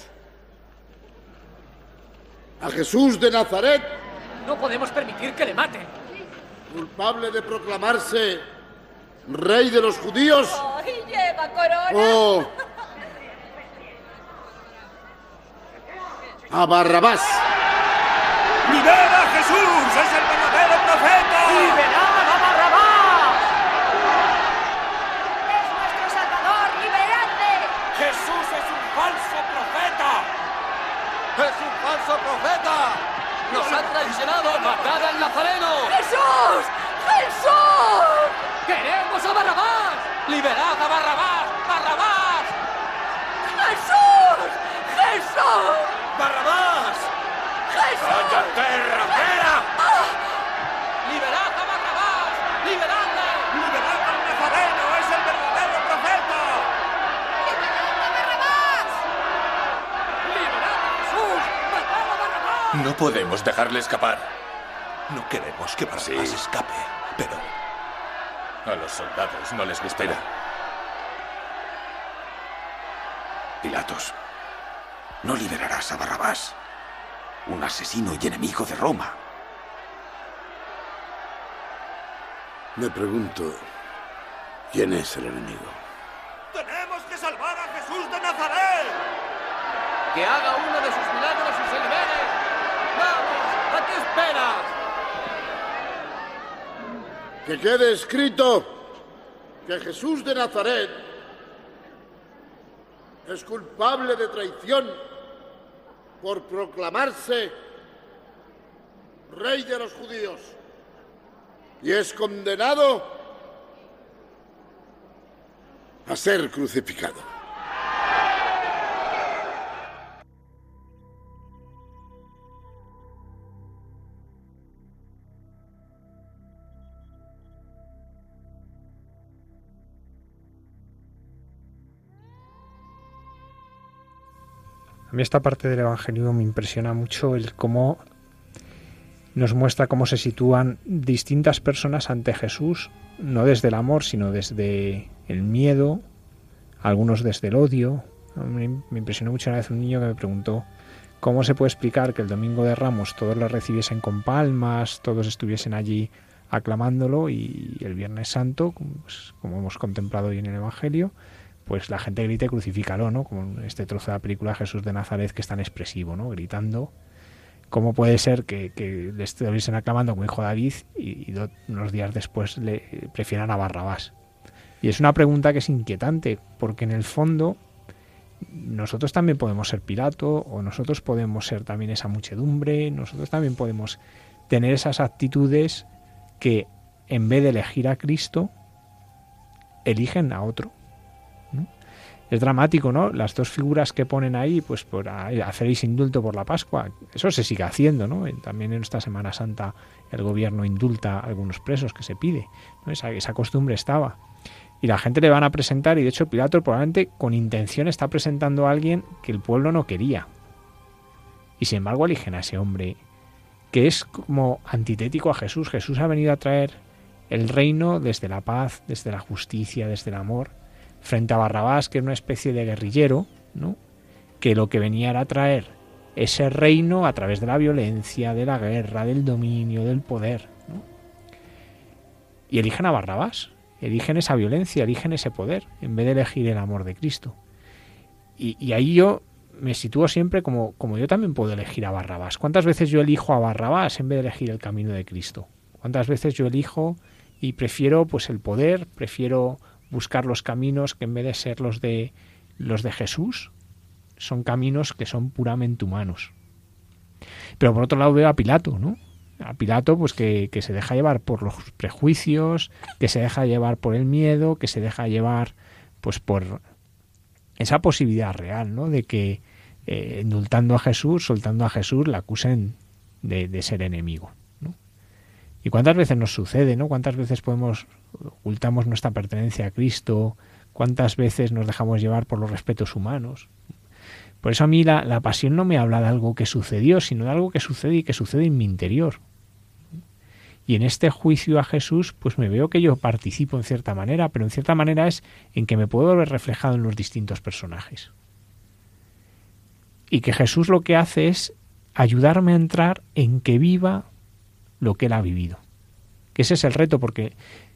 S10: ¿A Jesús de Nazaret?
S11: No podemos permitir que le maten.
S10: ¿Culpable de proclamarse rey de los judíos?
S12: Oh, y lleva corona.
S10: ¿O a Barrabás?
S11: ¡Libera a Jesús! ¡Es el verdadero profeta! ¡Liberad a Barrabás!
S12: ¡Es nuestro Salvador! ¡Liberadle!
S11: ¡Jesús es un falso profeta! ¡Es un falso profeta! ¡Nos ha traicionado! ¡Matad al Nazareno!
S12: ¡Jesús! ¡Jesús!
S11: ¡Queremos a Barrabás! ¡Liberad a Barrabás! ¡Barrabás!
S12: ¡Jesús! ¡Jesús!
S11: ¡Barrabás!
S12: ¡Jesús!
S11: ¡Cállate, rapera! ¡Liberad a Barrabás! ¡Liberad al Nazareno! ¡Es el verdadero profeta! ¡Liberad a Jesús! ¡Matad a Barrabás!
S9: No podemos dejarle escapar. No queremos que Barrabás escape, pero a los soldados no les gusta.
S13: Pilatos, no liberarás a Barrabás, un asesino y enemigo de Roma.
S10: Me pregunto, ¿quién es el enemigo?
S11: ¡Tenemos que salvar a Jesús de Nazaret! ¡Que haga uno de sus milagros! ¡Vamos! ¿A qué esperas?
S10: Que quede escrito que Jesús de Nazaret es culpable de traición por proclamarse rey de los judíos y es condenado a ser crucificado.
S3: A mí esta parte del Evangelio me impresiona mucho el cómo nos muestra cómo se sitúan distintas personas ante Jesús, no desde el amor, sino desde el miedo, algunos desde el odio. Me impresionó mucho una vez un niño que me preguntó cómo se puede explicar que el domingo de Ramos todos lo recibiesen con palmas, todos estuviesen allí aclamándolo y el Viernes Santo, pues, como hemos contemplado hoy en el Evangelio, pues la gente grite crucifícalo, ¿no? Como este trozo de la película Jesús de Nazaret que es tan expresivo, ¿no? Gritando. ¿Cómo puede ser que, que le estuviesen aclamando como hijo David y, unos días después le prefieran a Barrabás? Y es una pregunta que es inquietante, porque en el fondo nosotros también podemos ser Pilato, o nosotros podemos ser también esa muchedumbre, nosotros también podemos tener esas actitudes que en vez de elegir a Cristo, eligen a otro. Es dramático, ¿no? Las dos figuras que ponen ahí, pues por haceréis indulto por la Pascua, eso se sigue haciendo, ¿no? También en esta Semana Santa el gobierno indulta a algunos presos que se pide. Esa, esa costumbre estaba. Y la gente le van a presentar, y de hecho Pilato probablemente con intención está presentando a alguien que el pueblo no quería. Y sin embargo eligen a ese hombre que es como antitético a Jesús. Jesús ha venido a traer el reino desde la paz, desde la justicia, desde el amor, frente a Barrabás, que era una especie de guerrillero, ¿no? que lo que venía era traer ese reino a través de la violencia, de la guerra, del dominio, del poder. ¿no? Y eligen a Barrabás, eligen esa violencia, eligen ese poder, en vez de elegir el amor de Cristo. Y, ahí yo me sitúo siempre como, como yo también puedo elegir a Barrabás. ¿Cuántas veces yo elijo a Barrabás en vez de elegir el camino de Cristo? ¿Cuántas veces yo elijo y prefiero pues el poder, prefiero buscar los caminos que en vez de ser los de los de Jesús son caminos que son puramente humanos. Pero por otro lado veo a Pilato, ¿no? A Pilato, pues que, que se deja llevar por los prejuicios, que se deja llevar por el miedo, que se deja llevar, pues por esa posibilidad real, ¿no? De que eh, indultando a Jesús, soltando a Jesús, la acusen de, de ser enemigo. ¿Y cuántas veces nos sucede, ¿no? ¿Cuántas veces podemos ocultamos nuestra pertenencia a Cristo? ¿Cuántas veces nos dejamos llevar por los respetos humanos? Por eso a mí la, la pasión no me habla de algo que sucedió, sino de algo que sucede y que sucede en mi interior. Y en este juicio a Jesús, pues me veo que yo participo en cierta manera, pero en cierta manera es en que me puedo ver reflejado en los distintos personajes. Y que Jesús lo que hace es ayudarme a entrar en que viva lo que él ha vivido. Que ese es el reto, porque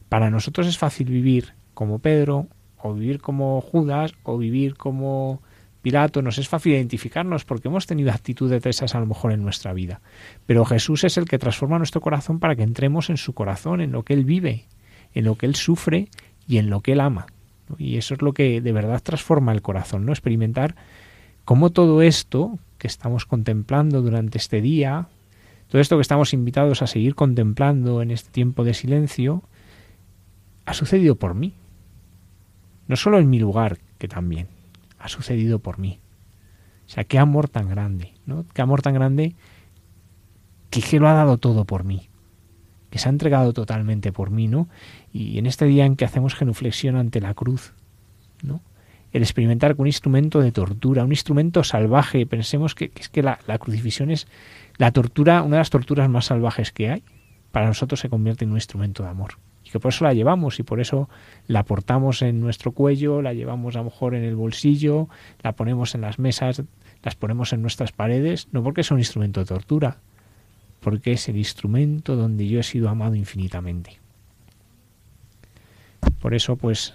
S3: para nosotros es fácil vivir como Pedro, o vivir como Judas, o vivir como Pilato, nos es fácil identificarnos porque hemos tenido actitudes de esas a lo mejor en nuestra vida. Pero Jesús es el que transforma nuestro corazón para que entremos en su corazón, en lo que Él vive, en lo que Él sufre y en lo que Él ama. Y eso es lo que de verdad transforma el corazón, ¿no? Experimentar cómo todo esto que estamos contemplando durante este día, todo esto que estamos invitados a seguir contemplando en este tiempo de silencio, ha sucedido por mí. No solo en mi lugar, que también, ha sucedido por mí. O sea, qué amor tan grande, ¿no? Qué amor tan grande que, que lo ha dado todo por mí, que se ha entregado totalmente por mí, ¿no? Y en este día en que hacemos genuflexión ante la cruz, ¿no? El experimentar con un instrumento de tortura, un instrumento salvaje, pensemos que, es que la, crucifixión es la tortura, una de las torturas más salvajes que hay, para nosotros se convierte en un instrumento de amor. Que por eso la llevamos y por eso la portamos en nuestro cuello, la llevamos a lo mejor en el bolsillo, la ponemos en las mesas, las ponemos en nuestras paredes, no porque es un instrumento de tortura, porque es el instrumento donde yo he sido amado infinitamente. Por eso, pues,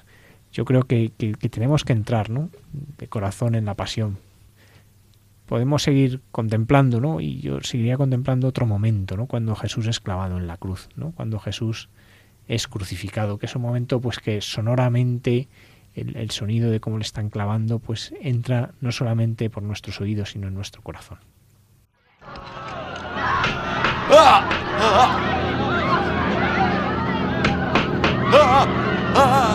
S3: yo creo que, que, tenemos que entrar, ¿no? De corazón en la pasión. Podemos seguir contemplando, ¿no? Y yo seguiría contemplando otro momento, ¿no? Cuando Jesús es clavado en la cruz, ¿no? Cuando Jesús es crucificado, que es un momento pues que sonoramente el, sonido de cómo le están clavando pues entra no solamente por nuestros oídos sino en nuestro corazón. ¡Ah!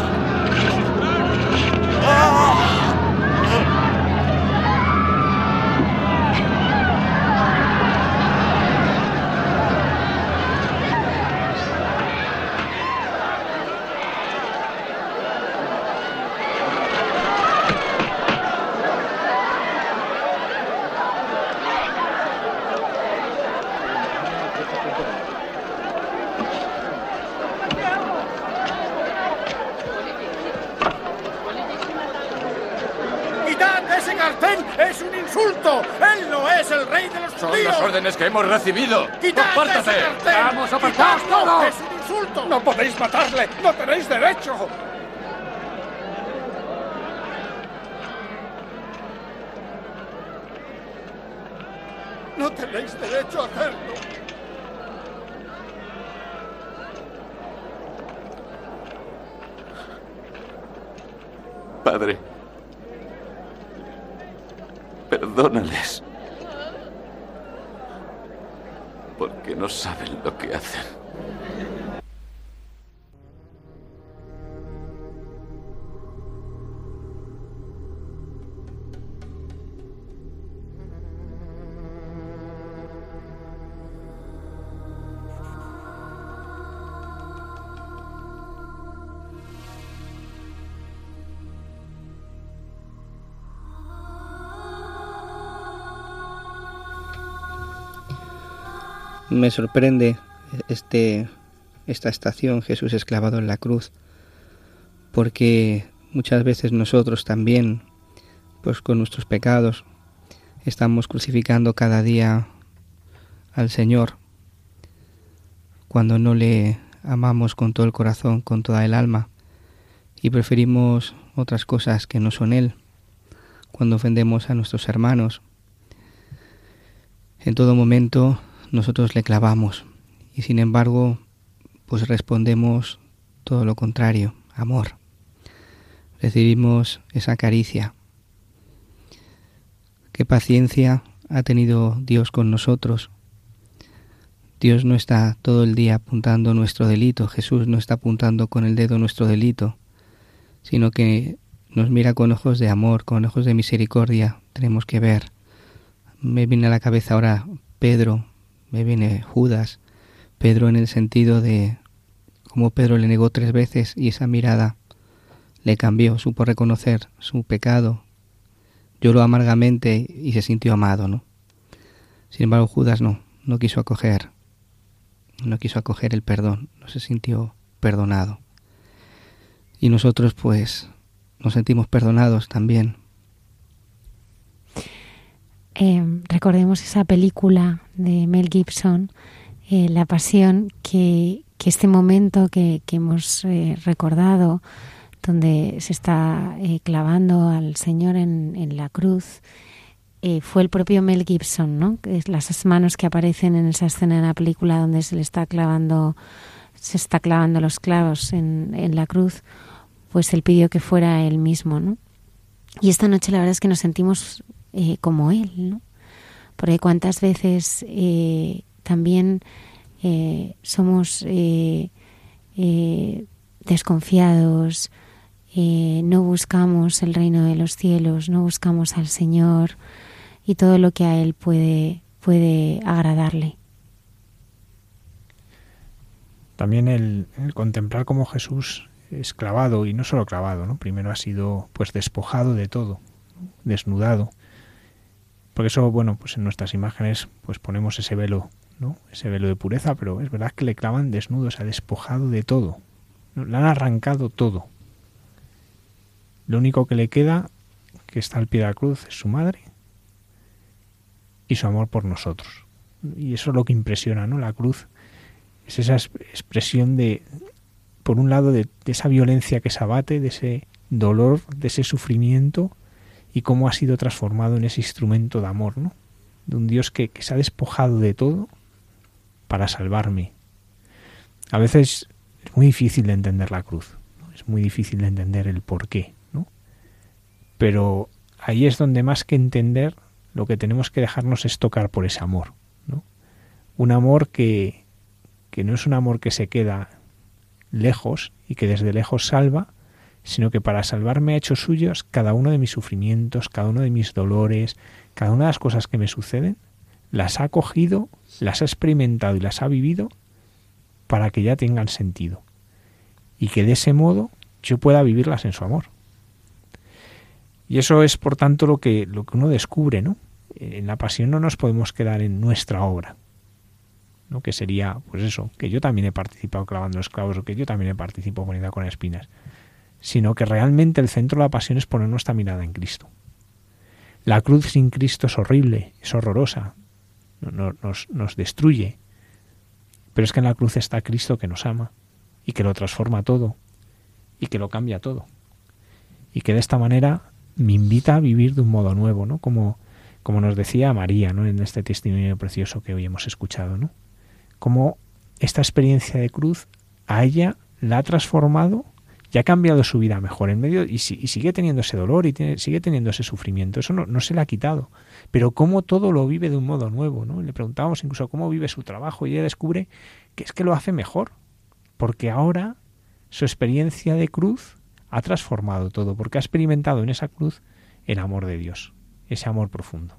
S9: Que hemos recibido.
S11: ¡Apártate!
S9: ¡Vamos, apartaos todos!
S11: ¡Es un insulto!
S9: ¡No podéis matarle! ¡No tenéis derecho!
S11: ¡No tenéis derecho a hacerlo!
S8: Padre, perdónales. Porque no saben lo que hacen.
S4: Me sorprende este, esta estación, Jesús esclavado en la cruz, porque muchas veces nosotros también, pues con nuestros pecados, estamos crucificando cada día al Señor cuando no le amamos con todo el corazón, con toda el alma, y preferimos otras cosas que no son Él, cuando ofendemos a nuestros hermanos. En todo momento nosotros le clavamos y sin embargo pues respondemos todo lo contrario, amor. Recibimos esa caricia. Qué paciencia ha tenido Dios con nosotros. Dios no está todo el día apuntando nuestro delito, Jesús no está apuntando con el dedo nuestro delito, sino que nos mira con ojos de amor, con ojos de misericordia. Tenemos que ver. Me viene a la cabeza ahora Pedro, me viene Judas, Pedro en el sentido de como Pedro le negó tres veces y esa mirada le cambió, supo reconocer su pecado, lloró amargamente y se sintió amado, ¿no? Sin embargo, Judas no, no quiso acoger no quiso acoger el perdón, no se sintió perdonado. Y nosotros pues nos sentimos perdonados también.
S2: Eh, recordemos esa película de Mel Gibson, eh, La Pasión, que, que este momento que, que hemos eh, recordado, donde se está clavando al Señor en, en la cruz, fue el propio Mel Gibson, ¿no? Las manos que aparecen en esa escena en la película donde se le está clavando, se está clavando los clavos en, en la cruz, pues él pidió que fuera él mismo, ¿no? Y esta noche la verdad es que nos sentimos eh, como él, ¿no? Porque cuántas veces eh, también eh, somos desconfiados, no buscamos el reino de los cielos, no buscamos al Señor y todo lo que a Él puede, puede agradarle.
S3: También el, contemplar como Jesús es clavado y no solo clavado. Primero ha sido pues despojado de todo, desnudado porque eso, bueno, pues en nuestras imágenes pues ponemos ese velo, ¿no? Ese velo de pureza, pero es verdad que le clavan desnudo, se ha despojado de todo. Le han arrancado todo. Lo único que le queda, que está al pie de la cruz, es su madre y su amor por nosotros. Y eso es lo que impresiona, ¿no? La cruz es esa expresión de, por un lado, de, de esa violencia que se abate, de ese dolor, de ese sufrimiento, y cómo ha sido transformado en ese instrumento de amor, ¿no? De un Dios que, se ha despojado de todo para salvarme. A veces es muy difícil de entender la cruz, es muy difícil de entender el por qué, ¿no? Pero ahí es donde más que entender lo que tenemos que dejarnos es tocar por ese amor, ¿no? Un amor que, que no es un amor que se queda lejos y que desde lejos salva, sino que para salvarme ha hecho suyos cada uno de mis sufrimientos, cada uno de mis dolores, cada una de las cosas que me suceden, las ha cogido, las ha experimentado y las ha vivido para que ya tengan sentido. Y que de ese modo yo pueda vivirlas en su amor. Y eso es, por tanto, lo que, lo que uno descubre, ¿no? En la pasión no nos podemos quedar en nuestra obra, ¿no? Que sería, pues eso, que yo también he participado clavando los clavos o que yo también he participado poniendo con espinas sino que realmente el centro de la pasión es poner nuestra mirada en Cristo. La cruz sin Cristo es horrible, es horrorosa, nos, nos destruye, pero es que en la cruz está Cristo que nos ama y que lo transforma todo y que lo cambia todo y que de esta manera me invita a vivir de un modo nuevo, ¿no? Como, como nos decía María, ¿no? En este testimonio precioso que hoy hemos escuchado, ¿no? Como esta experiencia de cruz a ella la ha transformado ya ha cambiado su vida mejor en medio y, sigue teniendo ese dolor y sigue teniendo ese sufrimiento. Eso no, se le ha quitado. Pero cómo todo lo vive de un modo nuevo, ¿no? Le preguntábamos incluso cómo vive su trabajo y ella descubre que es que lo hace mejor. Porque ahora su experiencia de cruz ha transformado todo, porque ha experimentado en esa cruz el amor de Dios, ese amor profundo.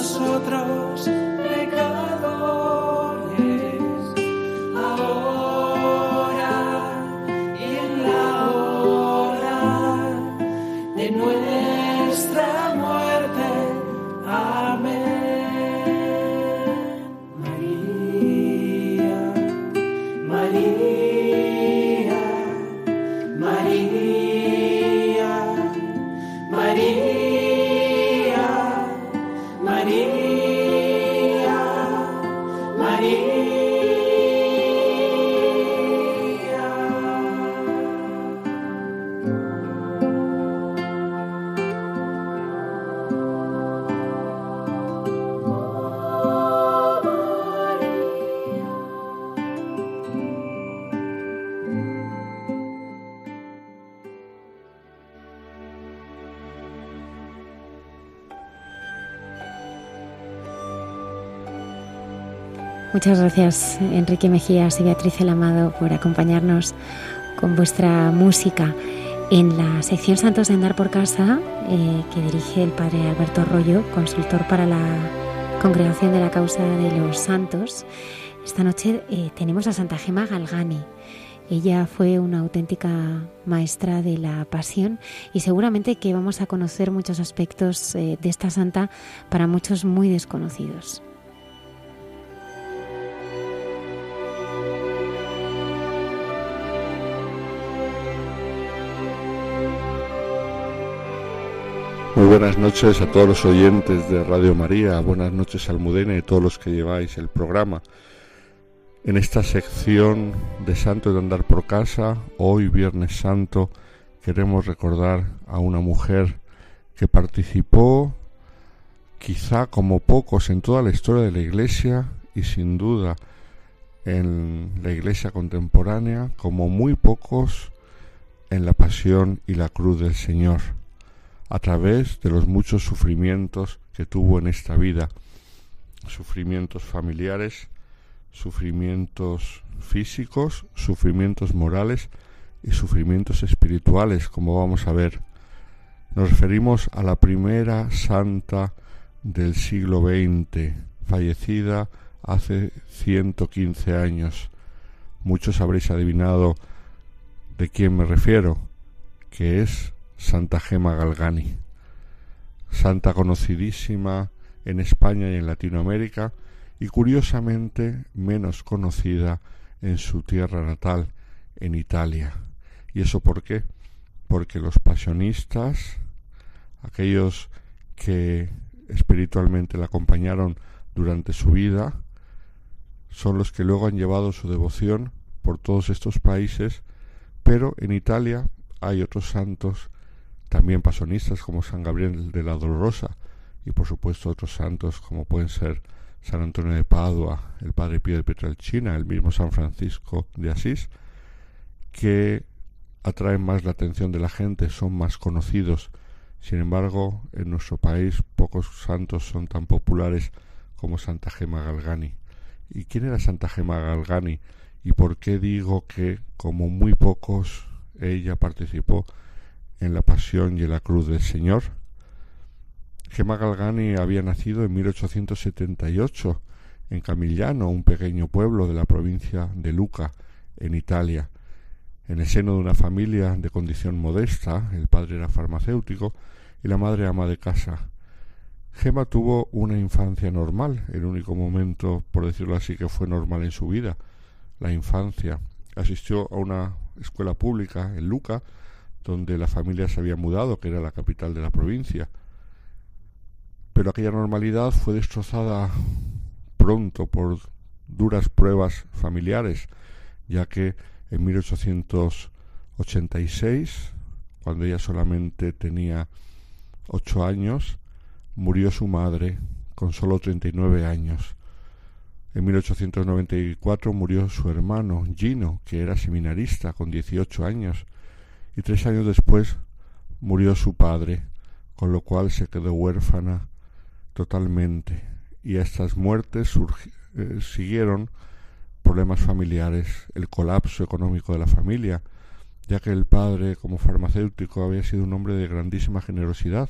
S14: nosotros.
S2: Muchas gracias Enrique Mejías y Beatriz El Amado por acompañarnos con vuestra música en la sección Santos de Andar por Casa eh, que dirige el padre Alberto Rollo, consultor para la Congregación de la Causa de los Santos. Esta noche eh, tenemos a Santa Gema Galgani. Ella fue una auténtica maestra de la pasión y seguramente que vamos a conocer muchos aspectos eh, de esta santa para muchos muy desconocidos.
S15: Muy buenas noches a todos los oyentes de Radio María, buenas noches Almudena y todos los que lleváis el programa. En esta sección de Santo de Andar por Casa, hoy Viernes Santo, queremos recordar a una mujer que participó quizá como pocos en toda la historia de la Iglesia y sin duda en la Iglesia contemporánea, como muy pocos en la pasión y la cruz del Señor a través de los muchos sufrimientos que tuvo en esta vida, sufrimientos familiares, sufrimientos físicos, sufrimientos morales y sufrimientos espirituales, como vamos a ver. Nos referimos a la primera santa del siglo XX, fallecida hace 115 años. Muchos habréis adivinado de quién me refiero, que es Santa Gema Galgani, santa conocidísima en España y en Latinoamérica y curiosamente menos conocida en su tierra natal, en Italia. ¿Y eso por qué? Porque los pasionistas, aquellos que espiritualmente la acompañaron durante su vida, son los que luego han llevado su devoción por todos estos países, pero en Italia hay otros santos también pasonistas como San Gabriel de la Dolorosa y por supuesto otros santos como pueden ser San Antonio de Padua, el Padre Pío de el mismo San Francisco de Asís, que atraen más la atención de la gente, son más conocidos. Sin embargo, en nuestro país pocos santos son tan populares como Santa Gema Galgani. ¿Y quién era Santa Gema Galgani? ¿Y por qué digo que, como muy pocos, ella participó en la pasión y en la cruz del Señor? Gema Galgani había nacido en 1878 en Camigliano, un pequeño pueblo de la provincia de Luca, en Italia. En el seno de una familia de condición modesta, el padre era farmacéutico y la madre ama de casa. Gema tuvo una infancia normal, el único momento, por decirlo así, que fue normal en su vida, la infancia. Asistió a una escuela pública en Luca, donde la familia se había mudado, que era la capital de la provincia. Pero aquella normalidad fue destrozada pronto por duras pruebas familiares, ya que en 1886, cuando ella solamente tenía ocho años, murió su madre con solo 39 años. En 1894 murió su hermano Gino, que era seminarista con 18 años, y tres años después murió su padre, con lo cual se quedó huérfana totalmente. Y a estas muertes eh, siguieron problemas familiares, el colapso económico de la familia, ya que el padre, como farmacéutico, había sido un hombre de grandísima generosidad,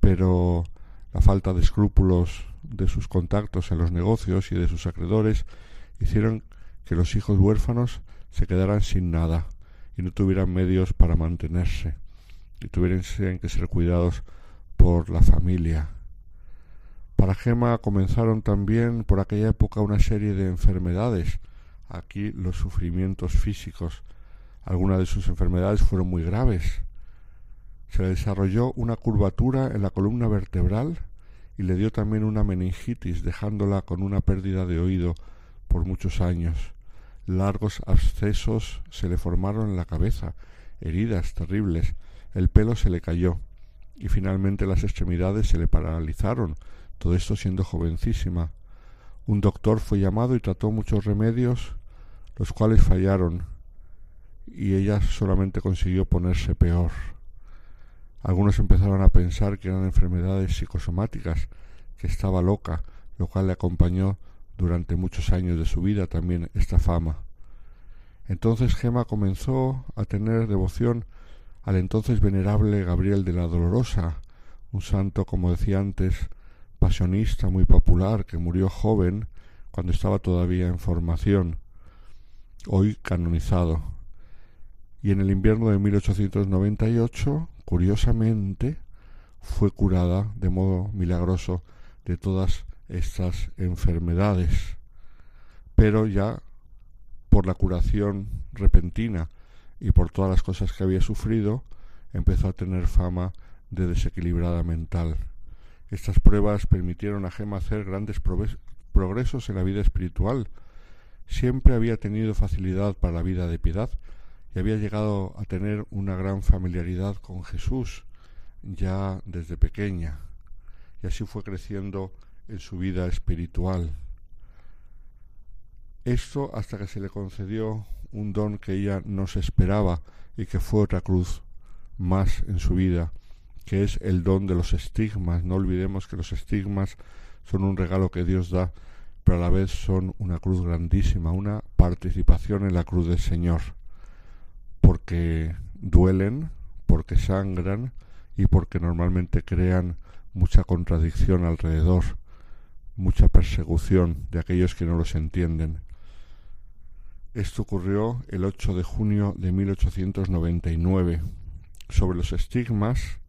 S15: pero la falta de escrúpulos de sus contactos en los negocios y de sus acreedores hicieron que los hijos huérfanos se quedaran sin nada y no tuvieran medios para mantenerse y tuvieran que ser cuidados por la familia. Para Gema comenzaron también por aquella época una serie de enfermedades, aquí los sufrimientos físicos. Algunas de sus enfermedades fueron muy graves. Se le desarrolló una curvatura en la columna vertebral y le dio también una meningitis, dejándola con una pérdida de oído por muchos años. Largos abscesos se le formaron en la cabeza, heridas terribles, el pelo se le cayó y finalmente las extremidades se le paralizaron, todo esto siendo jovencísima. Un doctor fue llamado y trató muchos remedios, los cuales fallaron, y ella solamente consiguió ponerse peor. Algunos empezaron a pensar que eran enfermedades psicosomáticas, que estaba loca, lo cual le acompañó durante muchos años de su vida también esta fama. Entonces Gema comenzó a tener devoción al entonces venerable Gabriel de la Dolorosa, un santo, como decía antes, pasionista muy popular que murió joven cuando estaba todavía en formación, hoy canonizado. Y en el invierno de 1898, curiosamente, fue curada de modo milagroso de todas estas enfermedades, pero ya por la curación repentina y por todas las cosas que había sufrido, empezó a tener fama de desequilibrada mental. Estas pruebas permitieron a Gema hacer grandes progresos en la vida espiritual. Siempre había tenido facilidad para la vida de piedad y había llegado a tener una gran familiaridad con Jesús ya desde pequeña. Y así fue creciendo en su vida espiritual. Esto hasta que se le concedió un don que ella no se esperaba y que fue otra cruz más en su vida, que es el don de los estigmas. No olvidemos que los estigmas son un regalo que Dios da, pero a la vez son una cruz grandísima, una participación en la cruz del Señor, porque duelen, porque sangran y porque normalmente crean mucha contradicción alrededor mucha persecución de aquellos que no los entienden. Esto ocurrió el 8 de junio de 1899. Sobre los estigmas,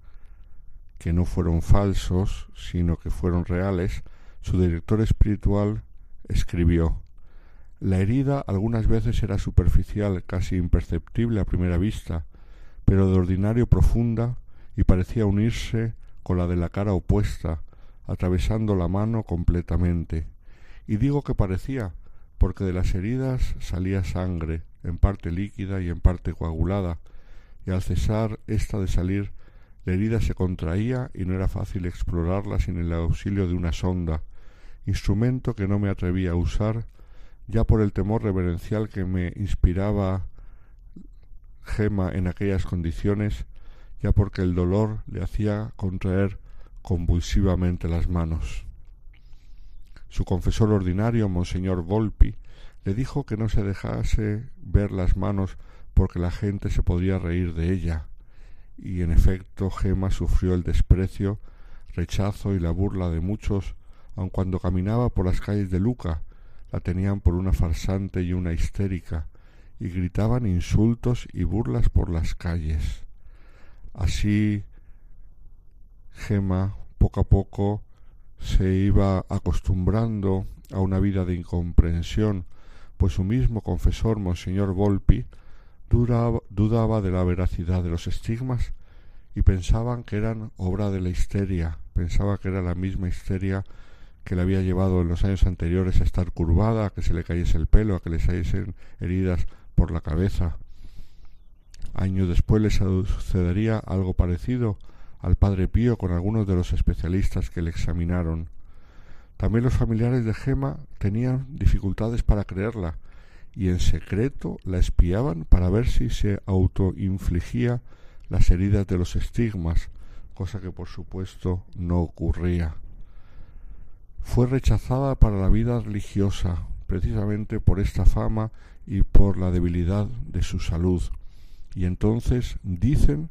S15: que no fueron falsos, sino que fueron reales, su director espiritual escribió La herida algunas veces era superficial, casi imperceptible a primera vista, pero de ordinario profunda y parecía unirse con la de la cara opuesta, atravesando la mano completamente. Y digo que parecía, porque de las heridas salía sangre, en parte líquida y en parte coagulada, y al cesar esta de salir, la herida se contraía y no era fácil explorarla sin el auxilio de una sonda, instrumento que no me atrevía a usar, ya por el temor reverencial que me inspiraba Gema en aquellas condiciones, ya porque el dolor le hacía contraer convulsivamente las manos. Su confesor ordinario, Monseñor Volpi, le dijo que no se dejase ver las manos porque la gente se podría reír de ella. Y en efecto Gema sufrió el desprecio, rechazo y la burla de muchos, aun cuando caminaba por las calles de Luca, la tenían por una farsante y una histérica, y gritaban insultos y burlas por las calles. Así Gema poco a poco se iba acostumbrando a una vida de incomprensión, pues su mismo confesor, Monseñor Volpi, dudaba de la veracidad de los estigmas y pensaban que eran obra de la histeria, pensaba que era la misma histeria que le había llevado en los años anteriores a estar curvada, a que se le cayese el pelo, a que le saliesen heridas por la cabeza. Años después le sucedería algo parecido al padre Pío con algunos de los especialistas que le examinaron. También los familiares de Gema tenían dificultades para creerla y en secreto la espiaban para ver si se autoinfligía las heridas de los estigmas, cosa que por supuesto no ocurría. Fue rechazada para la vida religiosa, precisamente por esta fama y por la debilidad de su salud. Y entonces dicen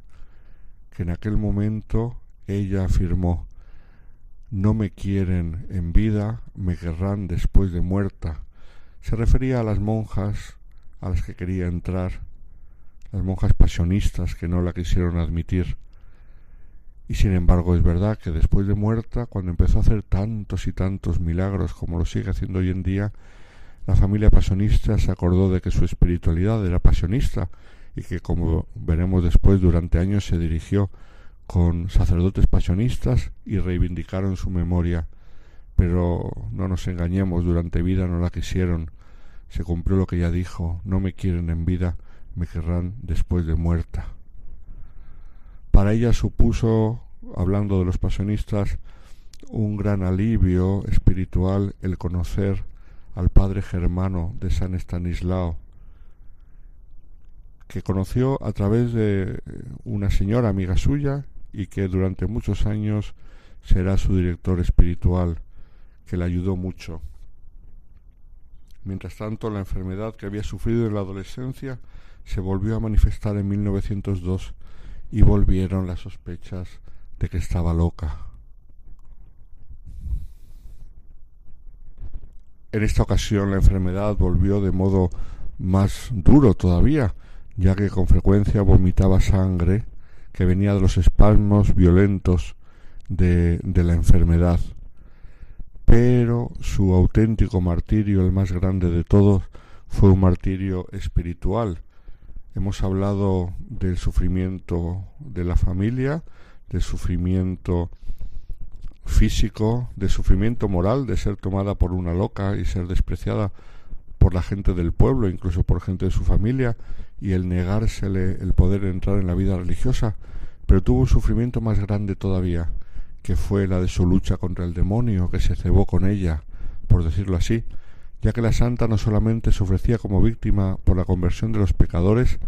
S15: que en aquel momento ella afirmó No me quieren en vida, me querrán después de muerta. Se refería a las monjas a las que quería entrar, las monjas pasionistas que no la quisieron admitir. Y sin embargo es verdad que después de muerta, cuando empezó a hacer tantos y tantos milagros como lo sigue haciendo hoy en día, la familia pasionista se acordó de que su espiritualidad era pasionista y que, como veremos después, durante años se dirigió con sacerdotes pasionistas y reivindicaron su memoria. Pero no nos engañemos, durante vida no la quisieron. Se cumplió lo que ya dijo, no me quieren en vida, me querrán después de muerta. Para ella supuso, hablando de los pasionistas, un gran alivio espiritual el conocer al padre germano de San Estanislao, que conoció a través de una señora amiga suya y que durante muchos años será su director espiritual, que le ayudó mucho. Mientras tanto, la enfermedad que había sufrido en la adolescencia se volvió a manifestar en 1902 y volvieron las sospechas de que estaba loca. En esta ocasión la enfermedad volvió de modo más duro todavía, ya que con frecuencia vomitaba sangre que venía de los espasmos violentos de, de la enfermedad. Pero su auténtico martirio, el más grande de todos, fue un martirio espiritual. Hemos hablado del sufrimiento de la familia, del sufrimiento físico, del sufrimiento moral de ser tomada por una loca y ser despreciada por la gente del pueblo, incluso por gente de su familia, y el negársele el poder entrar en la vida religiosa, pero tuvo un sufrimiento más grande todavía, que fue la de su lucha contra el demonio, que se cebó con ella, por decirlo así, ya que la santa no solamente se ofrecía como víctima por la conversión de los pecadores,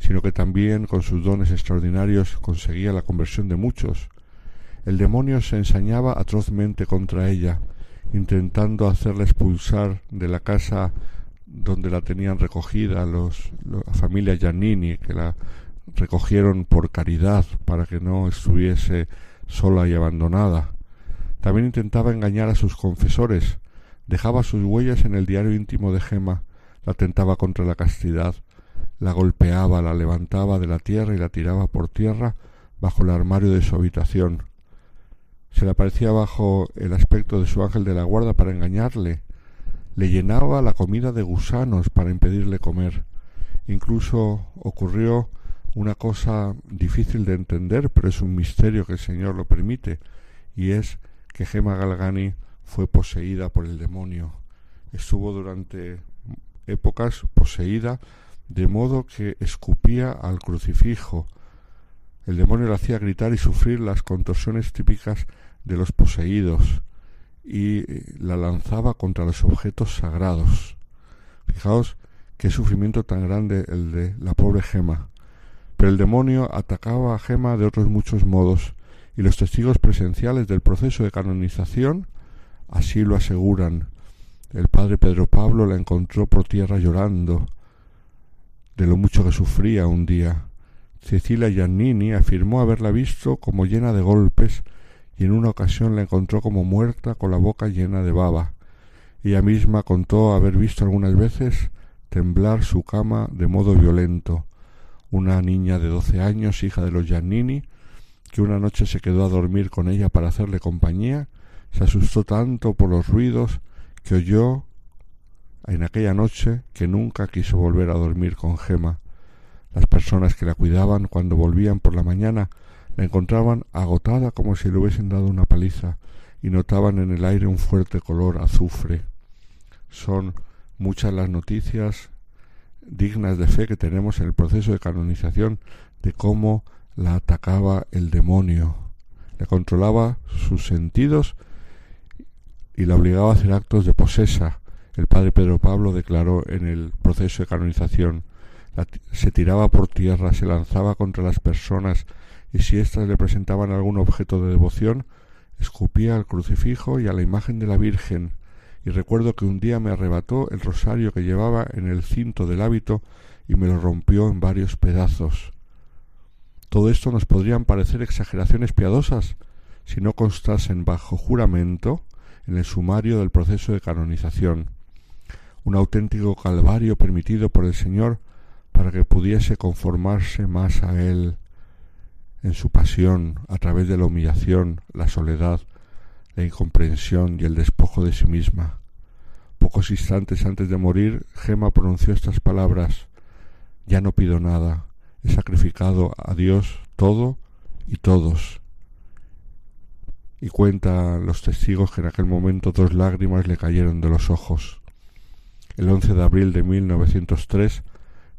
S15: sino que también con sus dones extraordinarios conseguía la conversión de muchos. El demonio se ensañaba atrozmente contra ella, intentando hacerla expulsar de la casa donde la tenían recogida los, la familia Giannini, que la recogieron por caridad para que no estuviese sola y abandonada. También intentaba engañar a sus confesores, dejaba sus huellas en el diario íntimo de Gema, la tentaba contra la castidad, la golpeaba, la levantaba de la tierra y la tiraba por tierra bajo el armario de su habitación. Se le aparecía bajo el aspecto de su ángel de la guarda para engañarle, le llenaba la comida de gusanos para impedirle comer. Incluso ocurrió una cosa difícil de entender, pero es un misterio que el Señor lo permite, y es que Gema Galgani fue poseída por el demonio. Estuvo durante épocas poseída de modo que escupía al crucifijo, el demonio le hacía gritar y sufrir las contorsiones típicas de los poseídos y eh, la lanzaba contra los objetos sagrados. Fijaos qué sufrimiento tan grande el de la pobre Gema. Pero el demonio atacaba a Gema de otros muchos modos y los testigos presenciales del proceso de canonización Así lo aseguran. El padre Pedro Pablo la encontró por tierra llorando de lo mucho que sufría un día. Cecilia Giannini afirmó haberla visto como llena de golpes y en una ocasión la encontró como muerta con la boca llena de baba. Ella misma contó haber visto algunas veces temblar su cama de modo violento. Una niña de doce años, hija de los Giannini, que una noche se quedó a dormir con ella para hacerle compañía, se asustó tanto por los ruidos que oyó en aquella noche que nunca quiso volver a dormir con Gema. Las personas que la cuidaban cuando volvían por la mañana la encontraban agotada como si le hubiesen dado una paliza y notaban en el aire un fuerte color azufre. Son muchas las noticias dignas de fe que tenemos en el proceso de canonización de cómo la atacaba el demonio, le controlaba sus sentidos y la obligaba a hacer actos de posesa. El padre Pedro Pablo declaró en el proceso de canonización se tiraba por tierra, se lanzaba contra las personas y si éstas le presentaban algún objeto de devoción, escupía al crucifijo y a la imagen de la Virgen, y recuerdo que un día me arrebató el rosario que llevaba en el cinto del hábito y me lo rompió en varios pedazos. Todo esto nos podrían parecer exageraciones piadosas si no constasen bajo juramento en el sumario del proceso de canonización, un auténtico calvario permitido por el Señor para que pudiese conformarse más a Él en su pasión a través de la humillación, la soledad, la incomprensión y el despojo de sí misma. Pocos instantes antes de morir, Gema pronunció estas palabras Ya no pido nada, he sacrificado a Dios todo y todos. Y cuenta los testigos que en aquel momento dos lágrimas le cayeron de los ojos. El 11 de abril de 1903,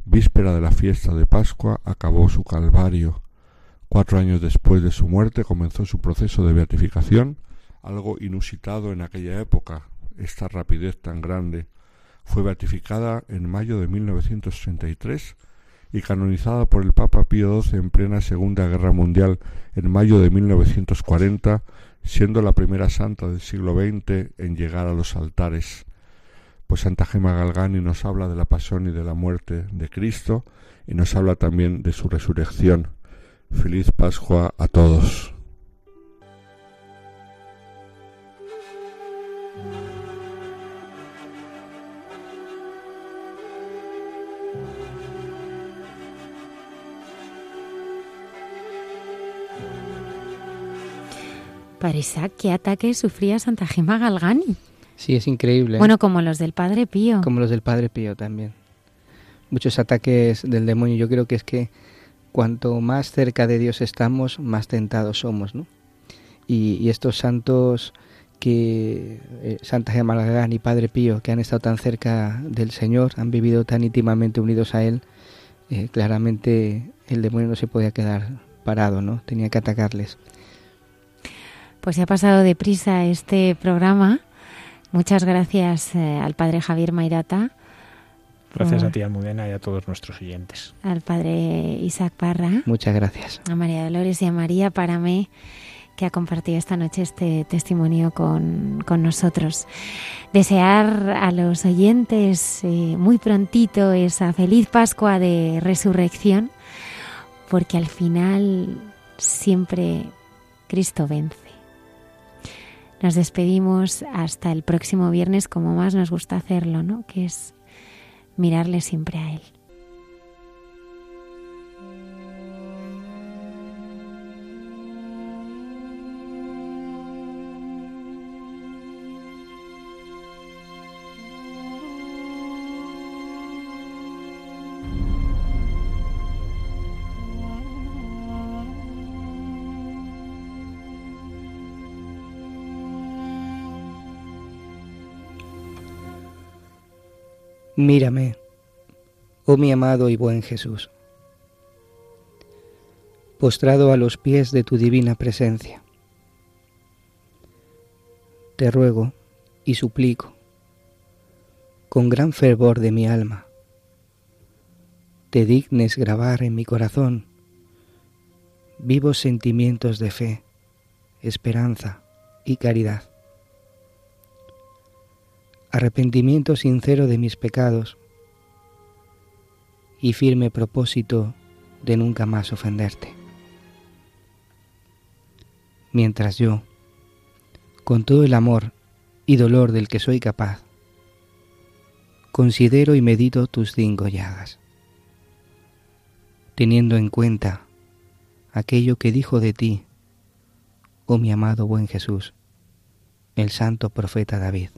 S15: víspera de la fiesta de Pascua, acabó su calvario. Cuatro años después de su muerte comenzó su proceso de beatificación, algo inusitado en aquella época, esta rapidez tan grande. Fue beatificada en mayo de 1933 y canonizada por el Papa Pío XII en plena Segunda Guerra Mundial en mayo de 1940, siendo la primera santa del siglo XX en llegar a los altares. Pues Santa Gema Galgani nos habla de la pasión y de la muerte de Cristo y nos habla también de su resurrección. Feliz Pascua a todos.
S2: Padre Isaac, ¿qué ataque sufría Santa Gema Galgani?
S4: Sí, es increíble.
S2: Bueno, como los del Padre Pío.
S4: Como los del Padre Pío también. Muchos ataques del demonio. Yo creo que es que cuanto más cerca de Dios estamos, más tentados somos, ¿no? Y, estos santos que eh, Santa Galgani y Padre Pío, que han estado tan cerca del Señor, han vivido tan íntimamente unidos a Él, eh, claramente el demonio no se podía quedar parado, ¿no? Tenía que atacarles.
S2: Pues se ha pasado deprisa este programa. Muchas gracias eh, al padre Javier Mairata.
S3: Gracias a ti, Almudena, y a todos nuestros oyentes.
S2: Al padre Isaac Parra.
S4: Muchas gracias.
S2: A María Dolores y a María Paramé, que ha compartido esta noche este testimonio con, nosotros. Desear a los oyentes eh, muy prontito esa feliz Pascua de Resurrección, porque al final siempre Cristo vence. Nos despedimos hasta el próximo viernes como más nos gusta hacerlo, ¿no? Que es mirarle siempre a Él.
S4: Mírame, oh mi amado y buen Jesús, postrado a los pies de tu divina presencia. Te ruego y suplico, con gran fervor de mi alma, te dignes grabar en mi corazón vivos sentimientos de fe, esperanza y caridad. Arrepentimiento sincero de mis pecados y firme propósito de nunca más ofenderte. Mientras yo, con todo el amor y dolor del que soy capaz, considero y medito tus cinco llagas, teniendo en cuenta aquello que dijo de ti, oh mi amado buen Jesús, el santo profeta David.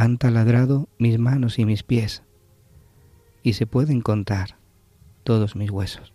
S4: Han taladrado mis manos y mis pies, y se pueden contar todos mis huesos.